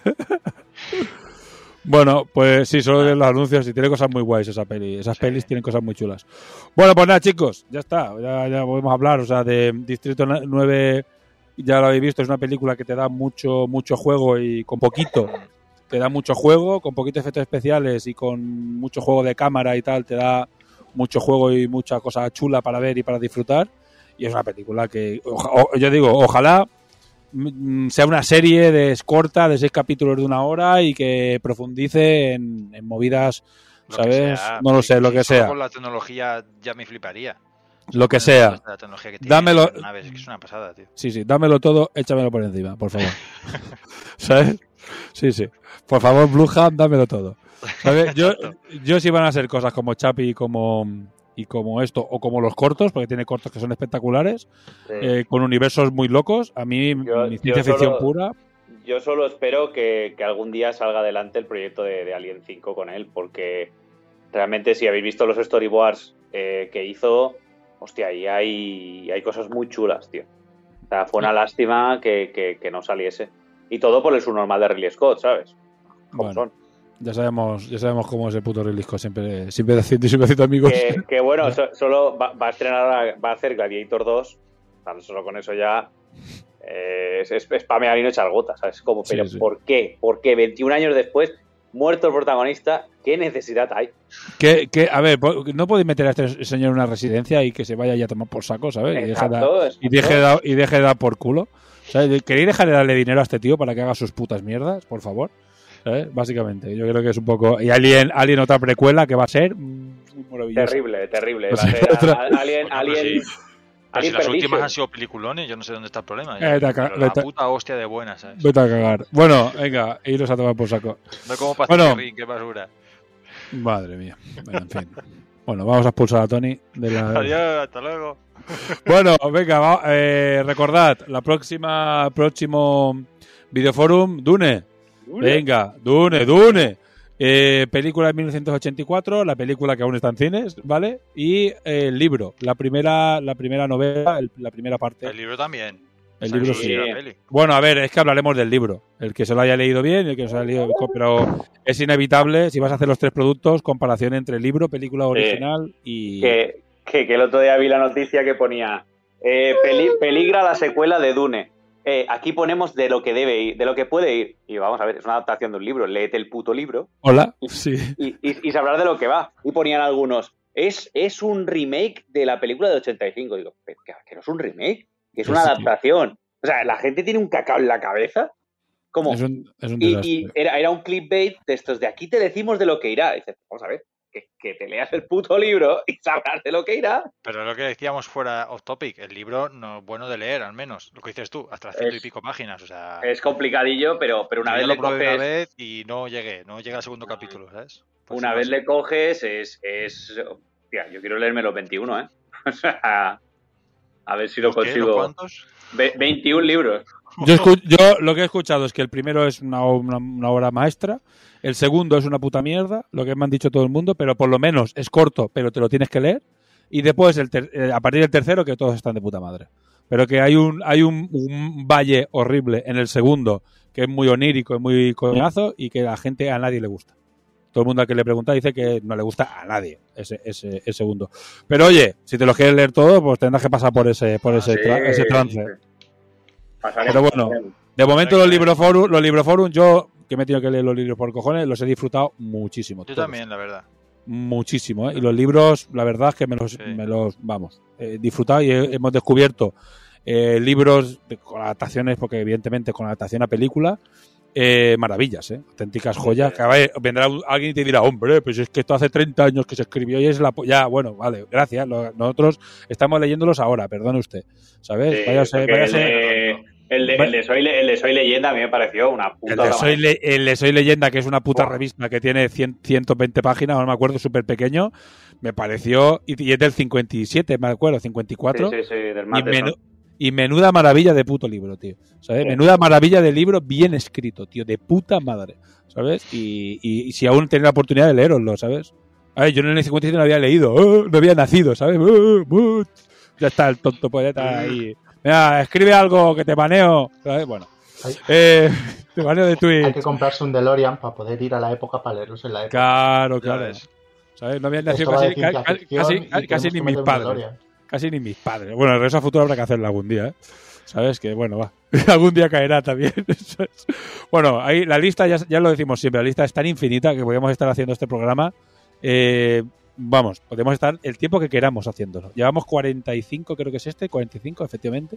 bueno, pues sí, solo de los anuncios y tiene cosas muy guays esa peli. Esas pelis tienen cosas muy chulas. Bueno, pues nada, chicos, ya está. Ya, ya podemos hablar. O sea, de Distrito 9, ya lo habéis visto, es una película que te da mucho, mucho juego y con poquito. Te da mucho juego, con poquitos efectos especiales y con mucho juego de cámara y tal, te da mucho juego y mucha cosa chula para ver y para disfrutar. Y es una película que, o- yo digo, ojalá mm, sea una serie de corta de seis capítulos de una hora y que profundice en, en movidas, Lo ¿sabes? sea, no lo sé, lo que sea. Con la tecnología ya me fliparía. Lo que sea. La tecnología que tiene, Dámelo. naves, que es una pasada, tío. Sí, sí, dámelo todo, échamelo por encima, por favor. ¿Sabes? Sí, sí. Por favor, Blueham, dámelo todo. ¿Sabes? Yo, yo si van a ser cosas como Chapi y como, y como esto, o como los cortos, porque tiene cortos que son espectaculares, Sí. eh, con universos muy locos, a mí Yo- mi ciencia ficción solo- pura, Yo solo espero que, que algún día salga adelante el proyecto de, de Alien 5 con él, porque realmente si habéis visto los storyboards eh, que hizo, hostia, ahí hay, hay cosas muy chulas, tío. O sea, fue una lástima que, que- que no saliese. Y todo por el subnormal de Ridley Scott, ¿sabes? Como Bueno, son. ya sabemos, ya sabemos cómo es el puto Ridley Scott, siempre, siempre haciendo y siempre haciendo amigos. Que, que bueno, so- solo va, va a estrenar, va a hacer Gladiator 2, tan solo con eso ya Eh, es, es spamear y no echar gotas, ¿sabes? Como, Sí, pero sí. ¿por qué? ¿Por qué 21 años después, muerto el protagonista? ¿Qué necesidad hay? Que, que, a ver, no podéis meter a este señor en una residencia y que se vaya ya a tomar por saco, ¿sabes? Y deje, de Exacto, dar- y, deje de dar, y deje de dar por culo. ¿Sabes? ¿Queréis dejar de darle dinero a este tío para que haga sus putas mierdas, por favor? ¿Sabes? Básicamente, yo creo que es un poco... Y Alien, Alien otra precuela que va a ser mm. Terrible, terrible. O Va a sea, ser otra- Alien, Bueno, Alien, pero sí. Pero si las últimas Perdition. han sido peliculones, yo no sé dónde está el problema. Vete a ca- Pero la vete a- puta hostia de buenas, ¿sabes? Vete a cagar. Bueno, venga, iros a tomar por saco. No como para Bueno, qué basura. madre mía. Bueno, en fin. Bueno, vamos a expulsar a Tony de la... Adiós, hasta luego. Bueno, venga, va, eh, recordad, la próxima, próximo videoforum, Dune. Venga, Dune, Dune. Eh, película de 1984, la película que aún está en cines, ¿vale? Y eh, el libro, la primera, la primera novela, el- la primera parte. El libro también. El libro sí. Bueno, a ver, es que hablaremos del libro. El que se lo haya leído bien y el que no se lo haya leído pero es inevitable, si vas a hacer los tres productos, comparación entre libro, película original y... Que, que, que el otro día vi la noticia que ponía eh, peli- peligra la secuela de Dune. Eh, aquí ponemos de lo que debe ir, de lo que puede ir. Y vamos a ver, es una adaptación de un libro. Léete el puto libro Hola, sí. y, y, y sabrás de lo que va. Y ponían algunos. Es, es un remake de la película de 85. Digo, "Pero que, que no es un remake, que es una sí. adaptación. O sea, la gente tiene un cacao en la cabeza. Como, Es un, es un y, y era, era un clickbait de estos de aquí te decimos de lo que irá. Y dices, vamos a ver, que, que te leas el puto libro y sabrás de lo que irá. Pero lo que decíamos fuera off topic, el libro no es bueno de leer, al menos. Lo que dices tú, hasta ciento y Es- pico páginas. O sea, Es complicadillo, pero, pero una vez lo le probé coges, una vez y no llegué, no llegué al segundo capítulo, ¿sabes? Pues una sí, vez le coges, es, es. Hostia, yo quiero leerme los 21, ¿eh? O sea, a ver si lo ¿Los qué? ¿Los consigo. cuántos? Ve- 21 libros. Yo, lo que he escuchado es que el primero es una, una- una obra maestra, el segundo es una puta mierda, lo que me han dicho todo el mundo, pero por lo menos es corto, pero te lo tienes que leer. Y después, el ter- eh, a partir del tercero, que todos están de puta madre. Pero que hay un, hay un, un valle horrible en el segundo, que es muy onírico y muy coñazo, y que a la gente, a nadie le gusta. Todo el mundo al que le pregunta dice que no le gusta a nadie ese, ese, ese segundo. Pero oye, si te lo quieres leer todo, pues tendrás que pasar por ese, por ese, sí, tra- ese trance. Pero bueno, de momento los libroforum, los libroforum, yo que me he tenido que leer los libros por cojones, los he disfrutado muchísimo. Yo todos. también, la verdad. Muchísimo, ¿eh? Y los libros, la verdad es que me los, me los vamos, he disfrutado y he- hemos descubierto eh, libros de- con adaptaciones, porque evidentemente con adaptación a película, eh, maravillas, ¿eh? auténticas joyas. Que a ver, vendrá alguien y te dirá, hombre, pues es que esto hace 30 años que se escribió y es la... po-". Ya, bueno, vale, gracias. lo- nosotros estamos leyéndolos ahora, perdone usted. ¿Sabes? Sí, Váyase- váyase- el, de, el, de, el, de soy, Le- el de Soy Leyenda a mí me pareció una puta El de, Soy. Le- el de Soy Leyenda, que es una puta revista que tiene 100 120 páginas, no me acuerdo, súper pequeño, me pareció, y, y es del 57, me acuerdo, 54. Sí, sí, sí, del y, Matheson. menu- y menuda maravilla de puto libro, tío. ¿Sabes? Sí. Menuda maravilla de libro bien escrito, tío, de puta madre. ¿Sabes? Y, y- y si aún tenéis la oportunidad de leeroslo, ¿sabes? A ver, yo en el 57 no había leído, ¡oh! no había nacido, ¿sabes? ¡Oh! ¡oh! Ya está el tonto poeta ahí. Mira, escribe algo que te baneo. ¿sabes? Bueno. Eh, te baneo de Hay Twitch. que comprarse un DeLorean para poder ir a la época para leerlos en la época. Claro, claro. ¿Sabes? No habían nacido casi, casi, ni mis padres. Casi ni mis padres. Bueno, el regreso a futuro habrá que hacerlo algún día, ¿eh? ¿Sabes? Que bueno, va. algún día caerá también. Bueno, ahí la lista, ya, ya lo decimos siempre, la lista es tan infinita que podríamos estar haciendo este programa. eh, vamos, podemos estar el tiempo que queramos haciéndolo. Llevamos 45, creo que es este, 45 efectivamente.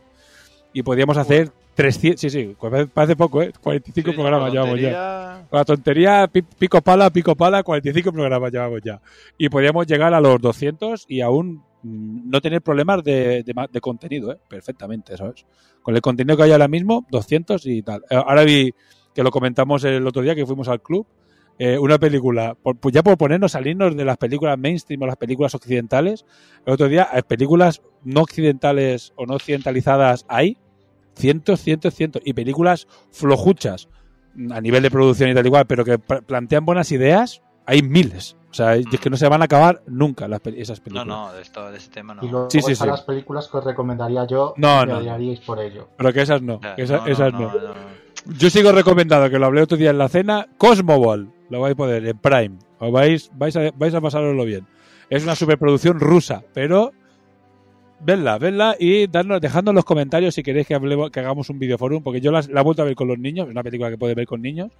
Y podríamos hacer 300, sí, sí, parece poco, ¿eh? 45 programas llevamos ya. Con la tontería, pi- pico pala, pico pala, 45 programas llevamos ya. Y podríamos llegar a los 200 y aún no tener problemas de, de contenido, ¿eh? Perfectamente, ¿sabes? Con el contenido que hay ahora mismo, 200 y tal. Eh, Ahora vi que lo comentamos el otro día que fuimos al club. eh, una película, por- pues ya por ponernos, salirnos de las películas mainstream o las películas occidentales. El otro día, eh, películas no occidentales o no occidentalizadas hay cientos, cientos, cientos. Y películas flojuchas mm, a nivel de producción y tal igual, pero que pla- plantean buenas ideas, hay miles. O sea, es que no se van a acabar nunca las, esas No, películas. no, de, esto, de este tema no. Y luego Sí, sí, sí. las películas que os recomendaría yo No, me no, no. odiaríais por ello. Pero que esas no. Que esa- no, no, esas no, no. no, no. Yo sigo recomendado, que lo hablé otro día en la cena, Cosmoball. Lo vais a poder en Prime. Os vais, vais, a, vais a pasároslo bien. Es una superproducción rusa, pero Vedla, vedla y darnos, dejadnos los comentarios si queréis que, hablemos, que hagamos un videoforum, porque yo las- la, he vuelto a ver con los niños, es una película que puede ver con niños,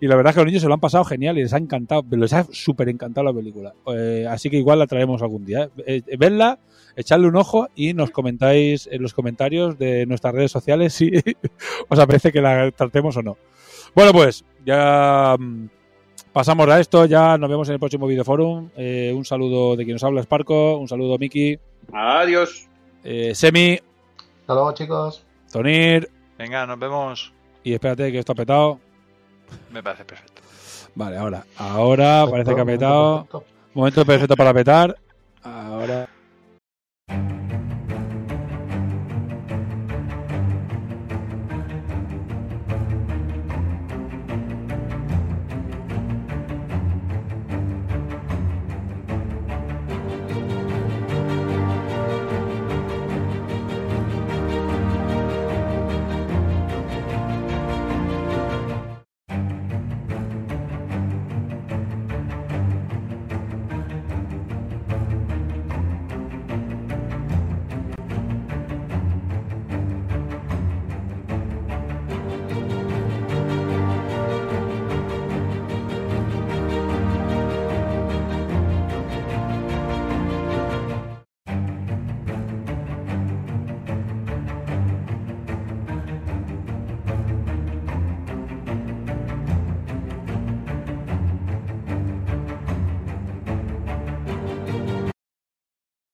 y la verdad es que los niños se lo han pasado genial y les ha encantado, les ha súper encantado la película. Eh, así que igual la traemos algún día. ¿eh? Eh, vedla, echadle un ojo y nos comentáis en los comentarios de nuestras redes sociales si os apetece que la tratemos o no. Bueno, pues ya mm, pasamos a esto, ya nos vemos en el próximo videoforum. Eh, un saludo de quien nos habla, Sparco, un saludo, Miki. Adiós. Eh, Semi, Hasta luego, chicos. Tonir. Venga, nos vemos. Y espérate que esto ha petado. Me parece perfecto. Vale, ahora. Ahora Perfecto, parece que ha momento petado. perfecto. Momento perfecto para petar. Ahora.